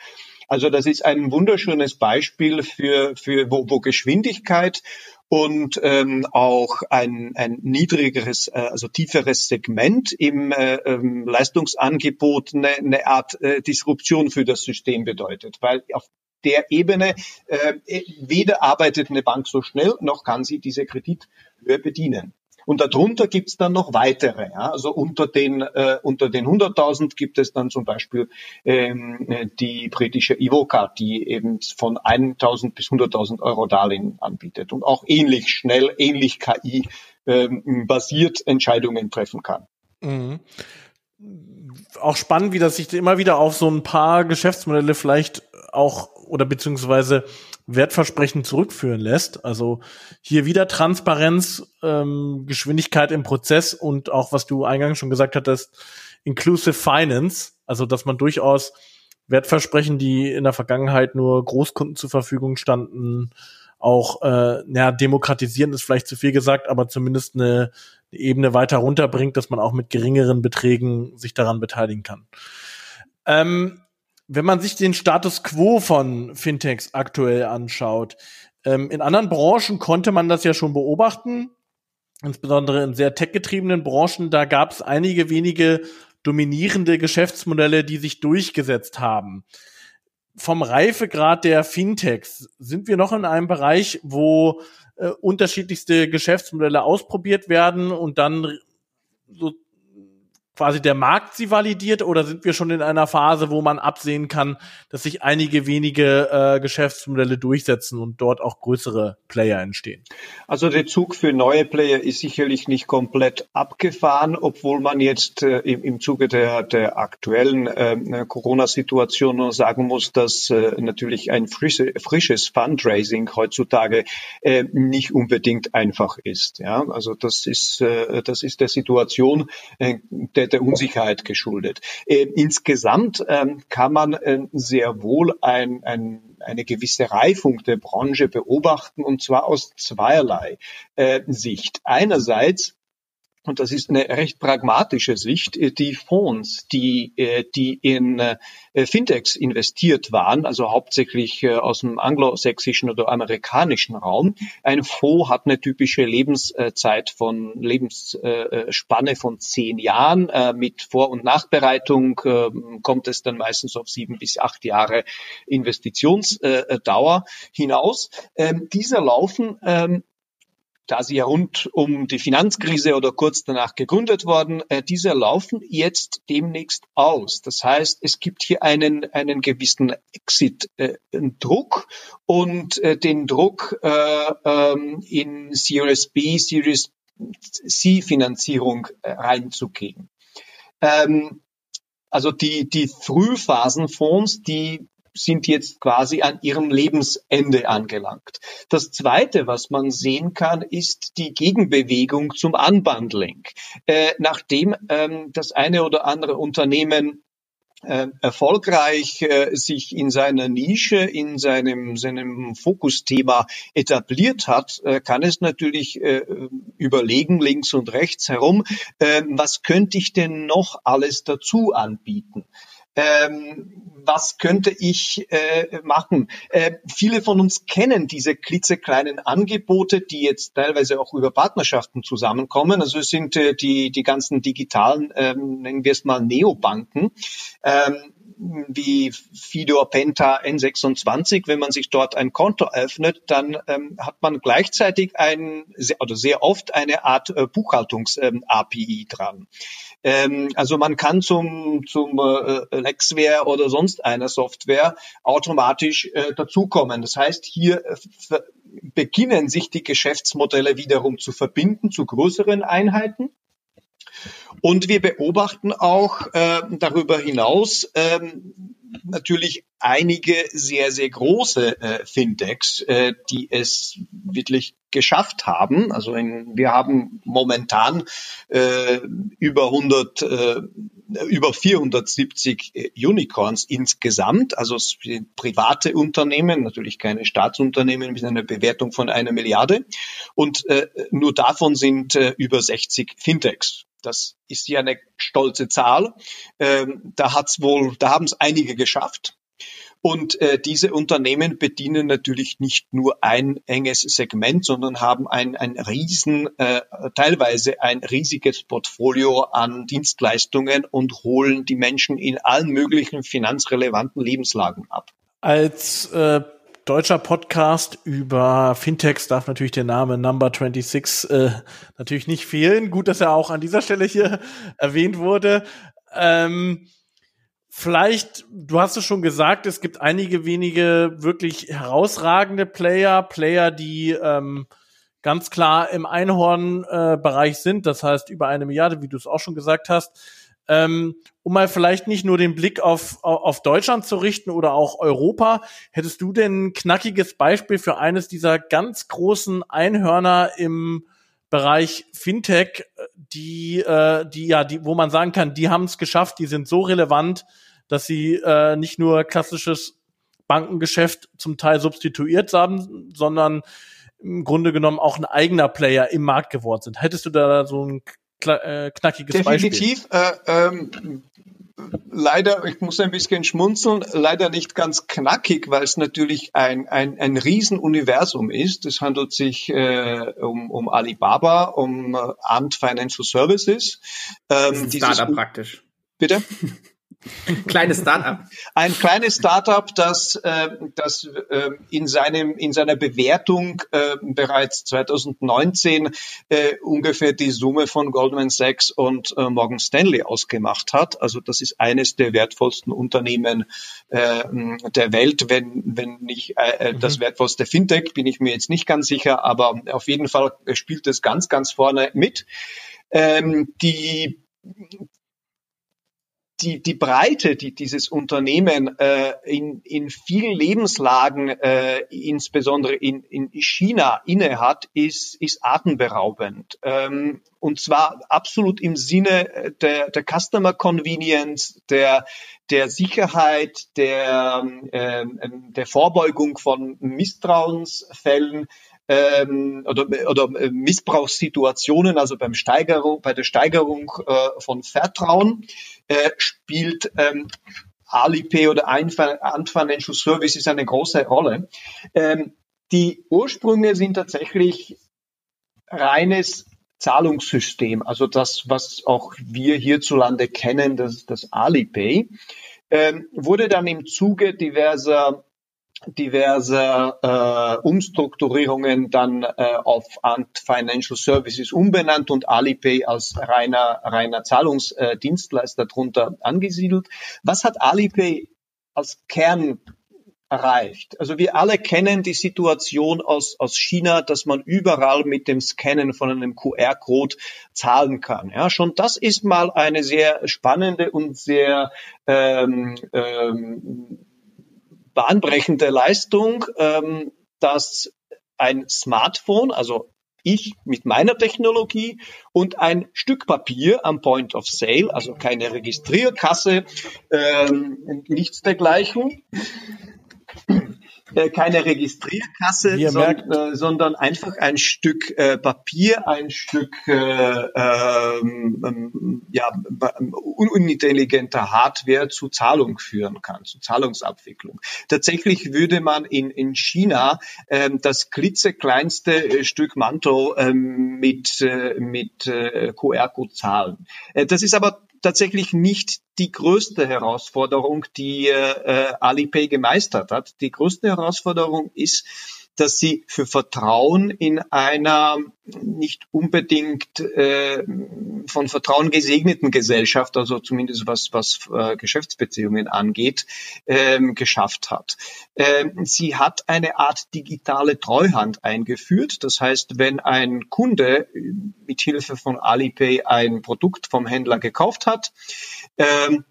Also das ist ein wunderschönes Beispiel für, für wo, wo Geschwindigkeit und ähm, auch ein, ein niedrigeres, äh, also tieferes Segment im äh, ähm, Leistungsangebot eine, eine Art äh, Disruption für das System bedeutet, weil auf der Ebene äh, weder arbeitet eine Bank so schnell, noch kann sie diese Kredithöhe bedienen. Und darunter gibt's dann noch weitere. Ja? Also unter den, äh, unter den 100.000 gibt es dann zum Beispiel ähm, die britische Ivoca, die eben von 1.000 bis 100.000 Euro Darlehen anbietet und auch ähnlich schnell, ähnlich KI ähm, basiert Entscheidungen treffen kann. Mhm auch spannend, wie das sich immer wieder auf so ein paar Geschäftsmodelle vielleicht auch oder beziehungsweise Wertversprechen zurückführen lässt. Also hier wieder Transparenz, ähm, Geschwindigkeit im Prozess und auch, was du eingangs schon gesagt hattest, Inclusive Finance, also dass man durchaus Wertversprechen, die in der Vergangenheit nur Großkunden zur Verfügung standen, auch äh, ja, demokratisieren ist vielleicht zu viel gesagt, aber zumindest eine, eine Ebene weiter runterbringt, dass man auch mit geringeren Beträgen sich daran beteiligen kann. Ähm, wenn man sich den Status quo von Fintechs aktuell anschaut, ähm, in anderen Branchen konnte man das ja schon beobachten, insbesondere in sehr tech-getriebenen Branchen, da gab es einige wenige dominierende Geschäftsmodelle, die sich durchgesetzt haben. Vom Reifegrad der Fintechs sind wir noch in einem Bereich, wo äh, unterschiedlichste Geschäftsmodelle ausprobiert werden und dann so quasi der Markt sie validiert oder sind wir schon in einer Phase, wo man absehen kann, dass sich einige wenige äh, Geschäftsmodelle durchsetzen und dort auch größere Player entstehen? Also der Zug für neue Player ist sicherlich nicht komplett abgefahren, obwohl man jetzt äh, im, im Zuge der, der aktuellen äh, Corona-Situation sagen muss, dass äh, natürlich ein frische, frisches Fundraising heutzutage äh, nicht unbedingt einfach ist. Ja, also das ist äh, das ist der Situation äh, der der Unsicherheit geschuldet. Äh, insgesamt ähm, kann man äh, sehr wohl ein, ein, eine gewisse Reifung der Branche beobachten und zwar aus zweierlei äh, Sicht. Einerseits und das ist eine recht pragmatische Sicht, äh, die Fonds, die, äh, die in äh, Fintechs investiert waren, also hauptsächlich aus dem anglosächsischen oder amerikanischen Raum. Ein Fonds hat eine typische Lebenszeit von, Lebensspanne von zehn Jahren. Mit Vor- und Nachbereitung kommt es dann meistens auf sieben bis acht Jahre Investitionsdauer hinaus. Ähm, Dieser laufen ähm, quasi ja rund um die Finanzkrise oder kurz danach gegründet worden, äh, diese laufen jetzt demnächst aus. Das heißt, es gibt hier einen, einen gewissen Exit-Druck äh, und äh, den Druck äh, ähm, in Series B, Series C-Finanzierung äh, reinzugehen. Ähm, also die, die Frühphasenfonds, die sind jetzt quasi an ihrem Lebensende angelangt. Das Zweite, was man sehen kann, ist die Gegenbewegung zum Unbundling. Äh, nachdem ähm, das eine oder andere Unternehmen äh, erfolgreich äh, sich in seiner Nische, in seinem, seinem Fokusthema etabliert hat, äh, kann es natürlich äh, überlegen, links und rechts herum, äh, was könnte ich denn noch alles dazu anbieten? Ähm, was könnte ich äh, machen? Äh, viele von uns kennen diese klitzekleinen Angebote, die jetzt teilweise auch über Partnerschaften zusammenkommen. Also es sind äh, die, die ganzen digitalen, ähm, nennen wir es mal Neobanken. Ähm, wie Fidor Penta N26, wenn man sich dort ein Konto öffnet, dann ähm, hat man gleichzeitig ein oder sehr oft eine Art äh, Buchhaltungs-API ähm, dran. Ähm, also man kann zum, zum äh, Lexware oder sonst einer Software automatisch äh, dazukommen. Das heißt, hier äh, beginnen sich die Geschäftsmodelle wiederum zu verbinden zu größeren Einheiten. Und wir beobachten auch äh, darüber hinaus ähm, natürlich einige sehr, sehr große äh, Fintechs, äh, die es wirklich geschafft haben. Also in, wir haben momentan äh, über 100, äh, über 470 äh, Unicorns insgesamt, also private Unternehmen, natürlich keine Staatsunternehmen mit einer Bewertung von einer Milliarde. Und äh, nur davon sind äh, über 60 Fintechs. Das ist ja eine stolze Zahl. Ähm, da hat's wohl, da haben es einige geschafft. Und äh, diese Unternehmen bedienen natürlich nicht nur ein enges Segment, sondern haben ein, ein riesen, äh, teilweise ein riesiges Portfolio an Dienstleistungen und holen die Menschen in allen möglichen finanzrelevanten Lebenslagen ab. Als äh deutscher Podcast über Fintechs darf natürlich der Name Number 26 äh, natürlich nicht fehlen. Gut, dass er auch an dieser Stelle hier erwähnt wurde. Ähm, vielleicht, du hast es schon gesagt, es gibt einige wenige wirklich herausragende Player, Player, die ähm, ganz klar im Einhorn-Bereich äh, sind, das heißt über eine Milliarde, wie du es auch schon gesagt hast. Ähm, um mal vielleicht nicht nur den Blick auf, auf Deutschland zu richten oder auch Europa, hättest du denn ein knackiges Beispiel für eines dieser ganz großen Einhörner im Bereich Fintech, die, äh, die ja, die, wo man sagen kann, die haben es geschafft, die sind so relevant, dass sie äh, nicht nur klassisches Bankengeschäft zum Teil substituiert haben, sondern im Grunde genommen auch ein eigener Player im Markt geworden sind. Hättest du da so ein äh, knackiges Definitiv, Beispiel. Äh, ähm, leider, ich muss ein bisschen schmunzeln, leider nicht ganz knackig, weil es natürlich ein, ein, ein Riesenuniversum ist. Es handelt sich äh, um, um Alibaba, um äh, Armed Financial Services. Ähm, das ist ein Startup praktisch. Bitte? kleines Startup. Ein kleines Startup, das, äh, das äh, in, seinem, in seiner Bewertung äh, bereits 2019 äh, ungefähr die Summe von Goldman Sachs und äh, Morgan Stanley ausgemacht hat. Also das ist eines der wertvollsten Unternehmen äh, der Welt, wenn, wenn nicht äh, mhm. das wertvollste Fintech, bin ich mir jetzt nicht ganz sicher, aber auf jeden Fall spielt es ganz, ganz vorne mit. Ähm, die die, die Breite, die dieses Unternehmen äh, in, in vielen Lebenslagen, äh, insbesondere in, in China, innehat, ist, ist atemberaubend. Ähm, und zwar absolut im Sinne der, der Customer Convenience, der, der Sicherheit, der, äh, der Vorbeugung von Misstrauensfällen, ähm, oder, oder äh, Missbrauchssituationen, also beim Steigerung, bei der Steigerung äh, von Vertrauen, äh, spielt ähm, Alipay oder Financial Services eine große Rolle. Ähm, die Ursprünge sind tatsächlich reines Zahlungssystem, also das, was auch wir hierzulande kennen, das, das Alipay, ähm, wurde dann im Zuge diverser diverse äh, Umstrukturierungen dann äh, auf Ant Financial Services umbenannt und Alipay als reiner, reiner Zahlungsdienstleister darunter angesiedelt. Was hat Alipay als Kern erreicht? Also wir alle kennen die Situation aus, aus China, dass man überall mit dem Scannen von einem QR-Code zahlen kann. Ja, schon das ist mal eine sehr spannende und sehr ähm, ähm, bahnbrechende Leistung, ähm, dass ein Smartphone, also ich mit meiner Technologie und ein Stück Papier am Point of Sale, also keine Registrierkasse, ähm, nichts dergleichen, keine Registrierkasse, sondern, äh, sondern einfach ein Stück äh, Papier, ein Stück äh, ähm, ähm ja, unintelligenter Hardware zu Zahlung führen kann, zu Zahlungsabwicklung. Tatsächlich würde man in, in China ähm, das klitzekleinste äh, Stück Mantel ähm, mit, äh, mit äh, QR-Code zahlen. Äh, das ist aber tatsächlich nicht die größte Herausforderung, die äh, Alipay gemeistert hat. Die größte Herausforderung ist, dass sie für Vertrauen in einer nicht unbedingt äh, von Vertrauen gesegneten Gesellschaft, also zumindest was, was äh, Geschäftsbeziehungen angeht, ähm, geschafft hat. Ähm, sie hat eine Art digitale Treuhand eingeführt. Das heißt, wenn ein Kunde mit Hilfe von Alipay ein Produkt vom Händler gekauft hat, ähm,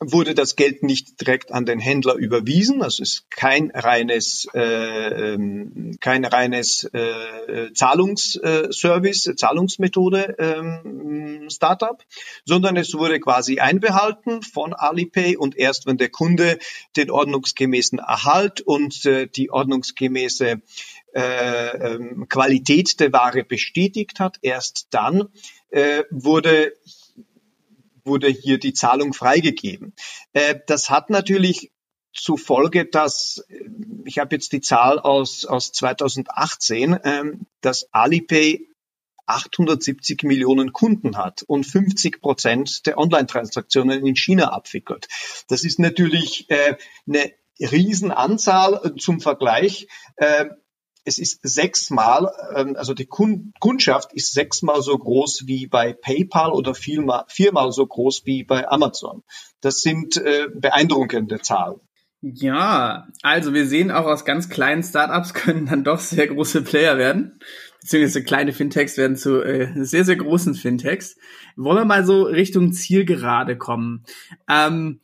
wurde das Geld nicht direkt an den Händler überwiesen. Also es ist kein reines, äh, ähm, kein reines äh, Zahlungsservice, Zahlungsmethode ähm, Startup, sondern es wurde quasi einbehalten von Alipay und erst wenn der Kunde den ordnungsgemäßen Erhalt und äh, die ordnungsgemäße äh, ähm, Qualität der Ware bestätigt hat, erst dann äh, wurde wurde hier die Zahlung freigegeben. Äh, das hat natürlich zur Folge, dass, ich habe jetzt die Zahl aus, aus 2018, ähm, dass Alipay 870 Millionen Kunden hat und 50 Prozent der Online-Transaktionen in China abwickelt. Das ist natürlich äh, eine Riesenanzahl zum Vergleich. Äh, es ist sechsmal, ähm, also die Kundschaft ist sechsmal so groß wie bei PayPal oder viermal, viermal so groß wie bei Amazon. Das sind äh, beeindruckende Zahlen. Ja, also wir sehen auch aus ganz kleinen Startups können dann doch sehr große Player werden, beziehungsweise kleine Fintechs werden zu äh, sehr, sehr großen Fintechs. Wollen wir mal so Richtung Zielgerade kommen. Ähm,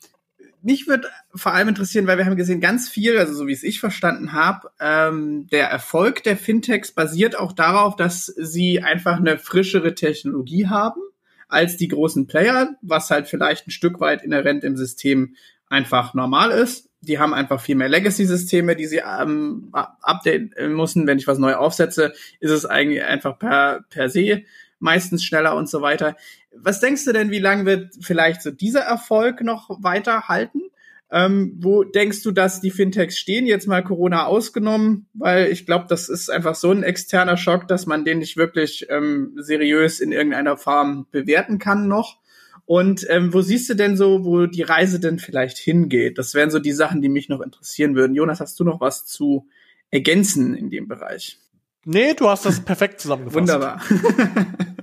mich würde vor allem interessieren, weil wir haben gesehen, ganz viel, also so wie es ich verstanden habe, ähm, der Erfolg der Fintechs basiert auch darauf, dass sie einfach eine frischere Technologie haben als die großen Player, was halt vielleicht ein Stück weit inhärent im System einfach normal ist. Die haben einfach viel mehr Legacy-Systeme, die sie ähm, updaten müssen. Wenn ich was neu aufsetze, ist es eigentlich einfach per, per se meistens schneller und so weiter. Was denkst du denn, wie lange wird vielleicht so dieser Erfolg noch weiter halten? Ähm, wo denkst du, dass die Fintechs stehen? Jetzt mal Corona ausgenommen, weil ich glaube, das ist einfach so ein externer Schock, dass man den nicht wirklich ähm, seriös in irgendeiner Form bewerten kann noch. Und ähm, wo siehst du denn so, wo die Reise denn vielleicht hingeht? Das wären so die Sachen, die mich noch interessieren würden. Jonas, hast du noch was zu ergänzen in dem Bereich? Nee, du hast das perfekt zusammengefasst. Wunderbar.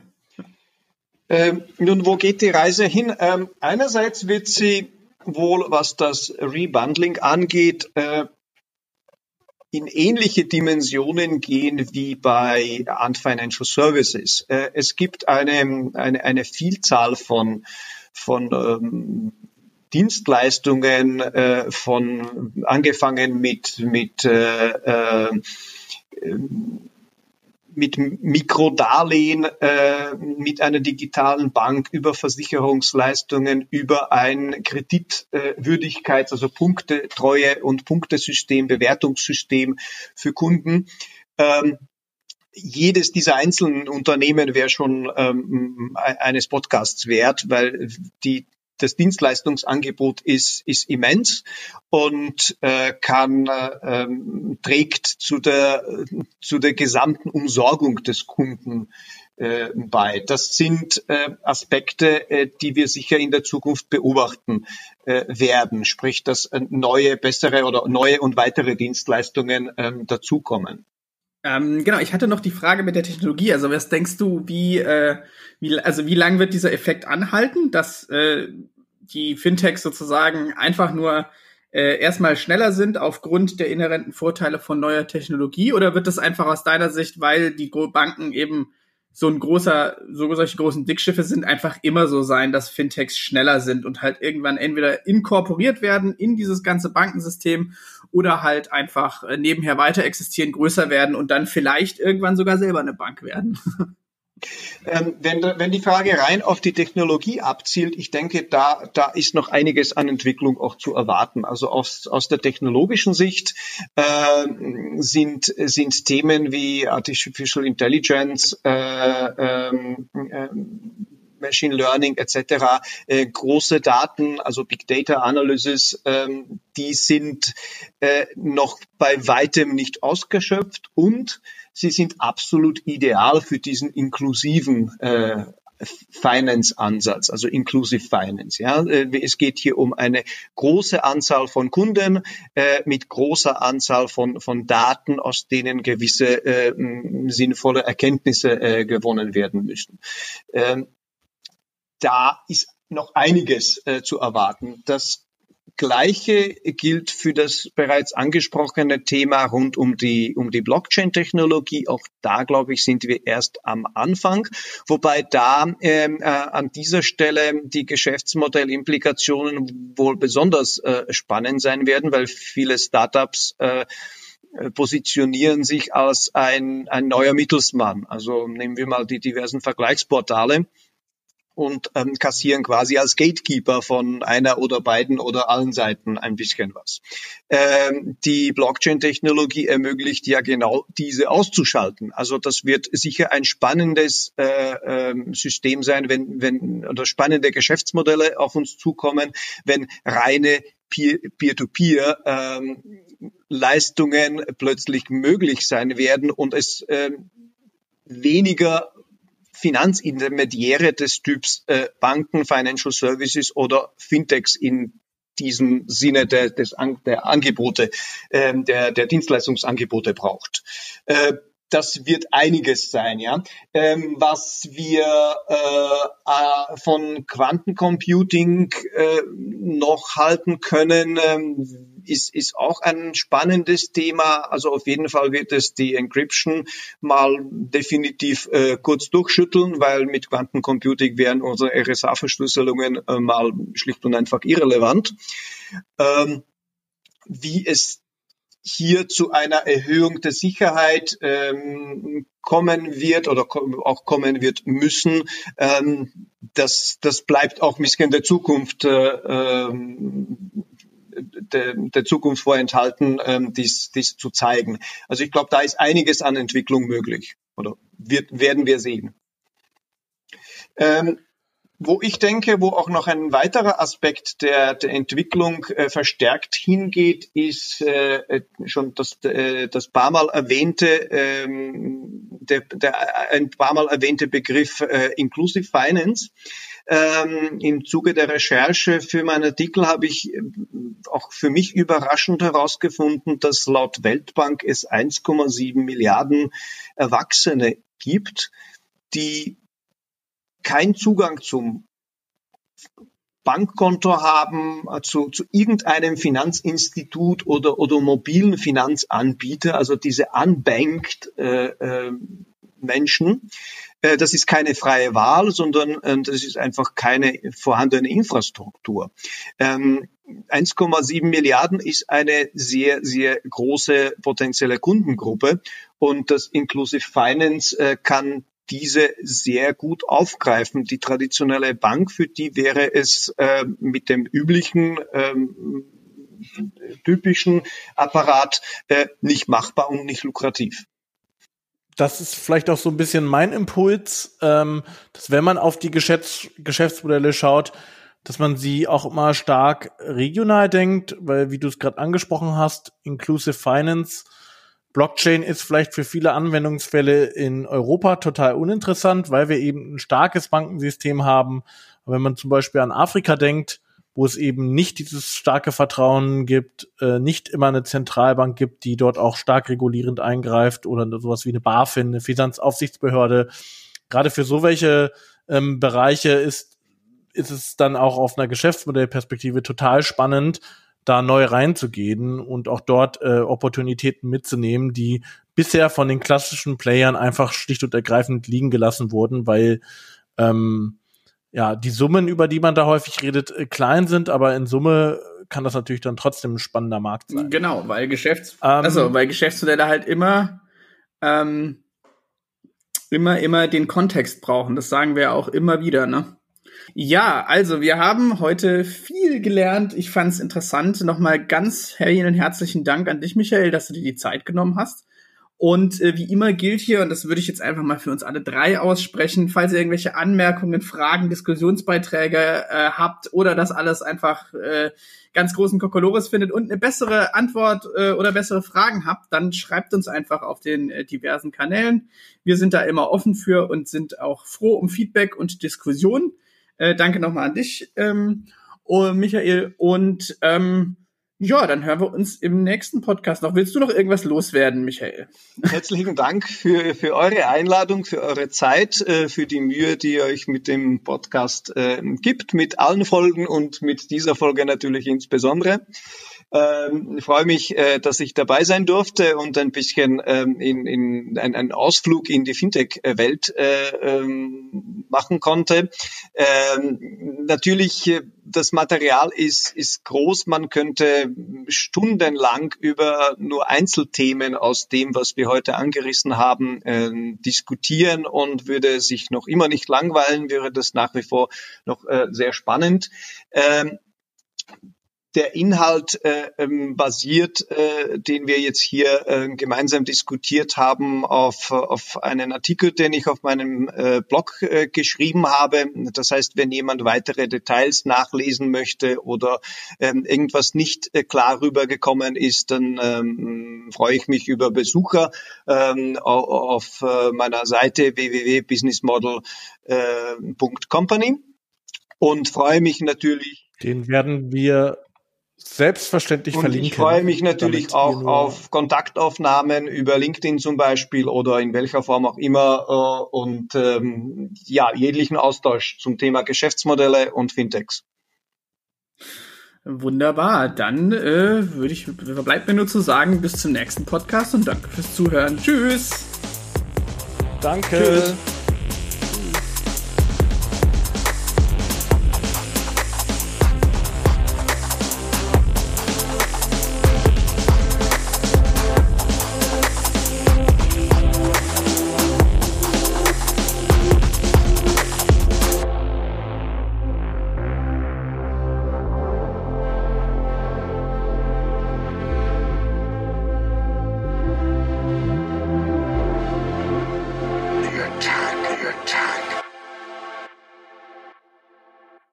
ähm, nun, wo geht die Reise hin? Ähm, einerseits wird sie wohl, was das Rebundling angeht, äh, in ähnliche Dimensionen gehen wie bei Ant Financial Services. Äh, es gibt eine, eine, eine Vielzahl von, von ähm, Dienstleistungen, äh, von angefangen mit, mit äh, äh, mit Mikrodarlehen, äh, mit einer digitalen Bank, über Versicherungsleistungen, über ein Kreditwürdigkeits-, also Punktetreue und Punktesystem, Bewertungssystem für Kunden. Ähm, jedes dieser einzelnen Unternehmen wäre schon ähm, eines Podcasts wert, weil die das Dienstleistungsangebot ist, ist immens und äh, kann äh, trägt zu der zu der gesamten Umsorgung des Kunden äh, bei. Das sind äh, Aspekte, äh, die wir sicher in der Zukunft beobachten äh, werden, sprich, dass äh, neue, bessere oder neue und weitere Dienstleistungen ähm, dazukommen. Ähm, genau, ich hatte noch die Frage mit der Technologie. Also was denkst du, wie, äh, wie also wie lang wird dieser Effekt anhalten, dass äh, die Fintechs sozusagen einfach nur äh, erstmal schneller sind aufgrund der inhärenten Vorteile von neuer Technologie oder wird das einfach aus deiner Sicht, weil die Banken eben so ein großer, so solche großen Dickschiffe sind, einfach immer so sein, dass Fintechs schneller sind und halt irgendwann entweder inkorporiert werden in dieses ganze Bankensystem oder halt einfach äh, nebenher weiter existieren, größer werden und dann vielleicht irgendwann sogar selber eine Bank werden. Ähm, wenn, wenn die Frage rein auf die Technologie abzielt, ich denke, da, da ist noch einiges an Entwicklung auch zu erwarten. Also aus, aus der technologischen Sicht äh, sind, sind Themen wie Artificial Intelligence, äh, ähm, äh, Machine Learning etc., äh, große Daten, also Big Data Analysis, ähm, die sind äh, noch bei weitem nicht ausgeschöpft und sie sind absolut ideal für diesen inklusiven äh, Finance-Ansatz, also Inclusive Finance. Ja, äh, es geht hier um eine große Anzahl von Kunden äh, mit großer Anzahl von, von Daten, aus denen gewisse äh, sinnvolle Erkenntnisse äh, gewonnen werden müssen. Ähm, da ist noch einiges äh, zu erwarten. Das Gleiche gilt für das bereits angesprochene Thema rund um die, um die Blockchain-Technologie. Auch da, glaube ich, sind wir erst am Anfang, wobei da ähm, äh, an dieser Stelle die Geschäftsmodellimplikationen wohl besonders äh, spannend sein werden, weil viele Startups äh, positionieren sich als ein, ein neuer Mittelsmann. Also nehmen wir mal die diversen Vergleichsportale und ähm, kassieren quasi als Gatekeeper von einer oder beiden oder allen Seiten ein bisschen was. Ähm, die Blockchain-Technologie ermöglicht ja genau diese auszuschalten. Also das wird sicher ein spannendes äh, ähm, System sein, wenn, wenn oder spannende Geschäftsmodelle auf uns zukommen, wenn reine Peer-to-Peer ähm, Leistungen plötzlich möglich sein werden und es ähm, weniger Finanzintermediäre des Typs äh, Banken, Financial Services oder Fintechs in diesem Sinne der, des, der Angebote, äh, der, der Dienstleistungsangebote braucht. Äh, das wird einiges sein, ja. Ähm, was wir äh, äh, von Quantencomputing äh, noch halten können, ähm, ist, ist auch ein spannendes Thema. Also auf jeden Fall wird es die Encryption mal definitiv äh, kurz durchschütteln, weil mit Quantencomputing wären unsere RSA-Verschlüsselungen äh, mal schlicht und einfach irrelevant. Ähm, wie es hier zu einer Erhöhung der Sicherheit ähm, kommen wird oder auch kommen wird müssen, ähm, das, das bleibt auch ein bisschen der Zukunft äh, ähm, der, der Zukunft vorenthalten, ähm, dies, dies zu zeigen. Also ich glaube, da ist einiges an Entwicklung möglich oder wird, werden wir sehen. Ähm, wo ich denke, wo auch noch ein weiterer Aspekt der, der Entwicklung äh, verstärkt hingeht, ist äh, äh schon das, äh, das paar Mal erwähnte, ähm, der, der ein paar Mal erwähnte Begriff äh, Inclusive Finance. Ähm, Im Zuge der Recherche für meinen Artikel habe ich äh, auch für mich überraschend herausgefunden, dass laut Weltbank es 1,7 Milliarden Erwachsene gibt, die keinen Zugang zum Bankkonto haben, zu, zu irgendeinem Finanzinstitut oder, oder mobilen Finanzanbieter, also diese unbanked äh, äh, Menschen. Das ist keine freie Wahl, sondern äh, das ist einfach keine vorhandene Infrastruktur. Ähm, 1,7 Milliarden ist eine sehr, sehr große potenzielle Kundengruppe und das Inclusive Finance äh, kann diese sehr gut aufgreifen. Die traditionelle Bank, für die wäre es äh, mit dem üblichen ähm, typischen Apparat äh, nicht machbar und nicht lukrativ. Das ist vielleicht auch so ein bisschen mein Impuls, ähm, dass wenn man auf die Geschäfts Geschäftsmodelle schaut, dass man sie auch immer stark regional denkt, weil wie du es gerade angesprochen hast, Inclusive Finance Blockchain ist vielleicht für viele Anwendungsfälle in Europa total uninteressant, weil wir eben ein starkes Bankensystem haben. Aber wenn man zum Beispiel an Afrika denkt, wo es eben nicht dieses starke Vertrauen gibt, äh, nicht immer eine Zentralbank gibt, die dort auch stark regulierend eingreift oder sowas wie eine BaFin, eine Finanzaufsichtsbehörde. Gerade für so welche ähm, Bereiche ist, ist es dann auch auf einer Geschäftsmodellperspektive total spannend, da neu reinzugehen und auch dort äh, Opportunitäten mitzunehmen, die bisher von den klassischen Playern einfach schlicht und ergreifend liegen gelassen wurden, weil ähm, ja, die Summen, über die man da häufig redet, äh, klein sind, aber in Summe kann das natürlich dann trotzdem ein spannender Markt sein. Genau, weil Geschäfts ähm, also, weil Geschäftsmodelle halt immer ähm, immer immer den Kontext brauchen. Das sagen wir auch immer wieder, ne? Ja, also wir haben heute viel gelernt. Ich fand es interessant. Nochmal ganz herzlichen Dank an dich, Michael, dass du dir die Zeit genommen hast. Und äh, wie immer gilt hier, und das würde ich jetzt einfach mal für uns alle drei aussprechen, falls ihr irgendwelche Anmerkungen, Fragen, Diskussionsbeiträge äh, habt oder das alles einfach äh, ganz großen Kokolores findet und eine bessere Antwort äh, oder bessere Fragen habt, dann schreibt uns einfach auf den äh, diversen Kanälen. Wir sind da immer offen für und sind auch froh um Feedback und Diskussion. Äh, danke nochmal an dich, ähm, oh, Michael. Und ähm, ja, dann hören wir uns im nächsten Podcast noch. Willst du noch irgendwas loswerden, Michael? Herzlichen Dank für, für eure Einladung, für eure Zeit, äh, für die Mühe, die ihr euch mit dem Podcast äh, gibt, mit allen Folgen und mit dieser Folge natürlich insbesondere. Ähm, ich freue mich, äh, dass ich dabei sein durfte und ein bisschen ähm, in, in ein, einen Ausflug in die Fintech-Welt äh, ähm, machen konnte. Ähm, natürlich, äh, das Material ist, ist groß. Man könnte stundenlang über nur Einzelthemen aus dem, was wir heute angerissen haben, äh, diskutieren und würde sich noch immer nicht langweilen, wäre das nach wie vor noch äh, sehr spannend. Ähm, der Inhalt äh, ähm, basiert, äh, den wir jetzt hier äh, gemeinsam diskutiert haben, auf, auf einen Artikel, den ich auf meinem äh, Blog äh, geschrieben habe. Das heißt, wenn jemand weitere Details nachlesen möchte oder ähm, irgendwas nicht äh, klar rübergekommen ist, dann ähm, freue ich mich über Besucher ähm, auf äh, meiner Seite www.businessmodel.company äh, und freue mich natürlich den werden wir selbstverständlich und verlinken. Ich freue mich natürlich auch auf Kontaktaufnahmen über LinkedIn zum Beispiel oder in welcher Form auch immer äh, und ähm, ja, jeglichen Austausch zum Thema Geschäftsmodelle und Fintechs. Wunderbar, dann äh, würde ich, bleibt mir nur zu sagen, bis zum nächsten Podcast und danke fürs Zuhören. Tschüss. Danke. Tschüss.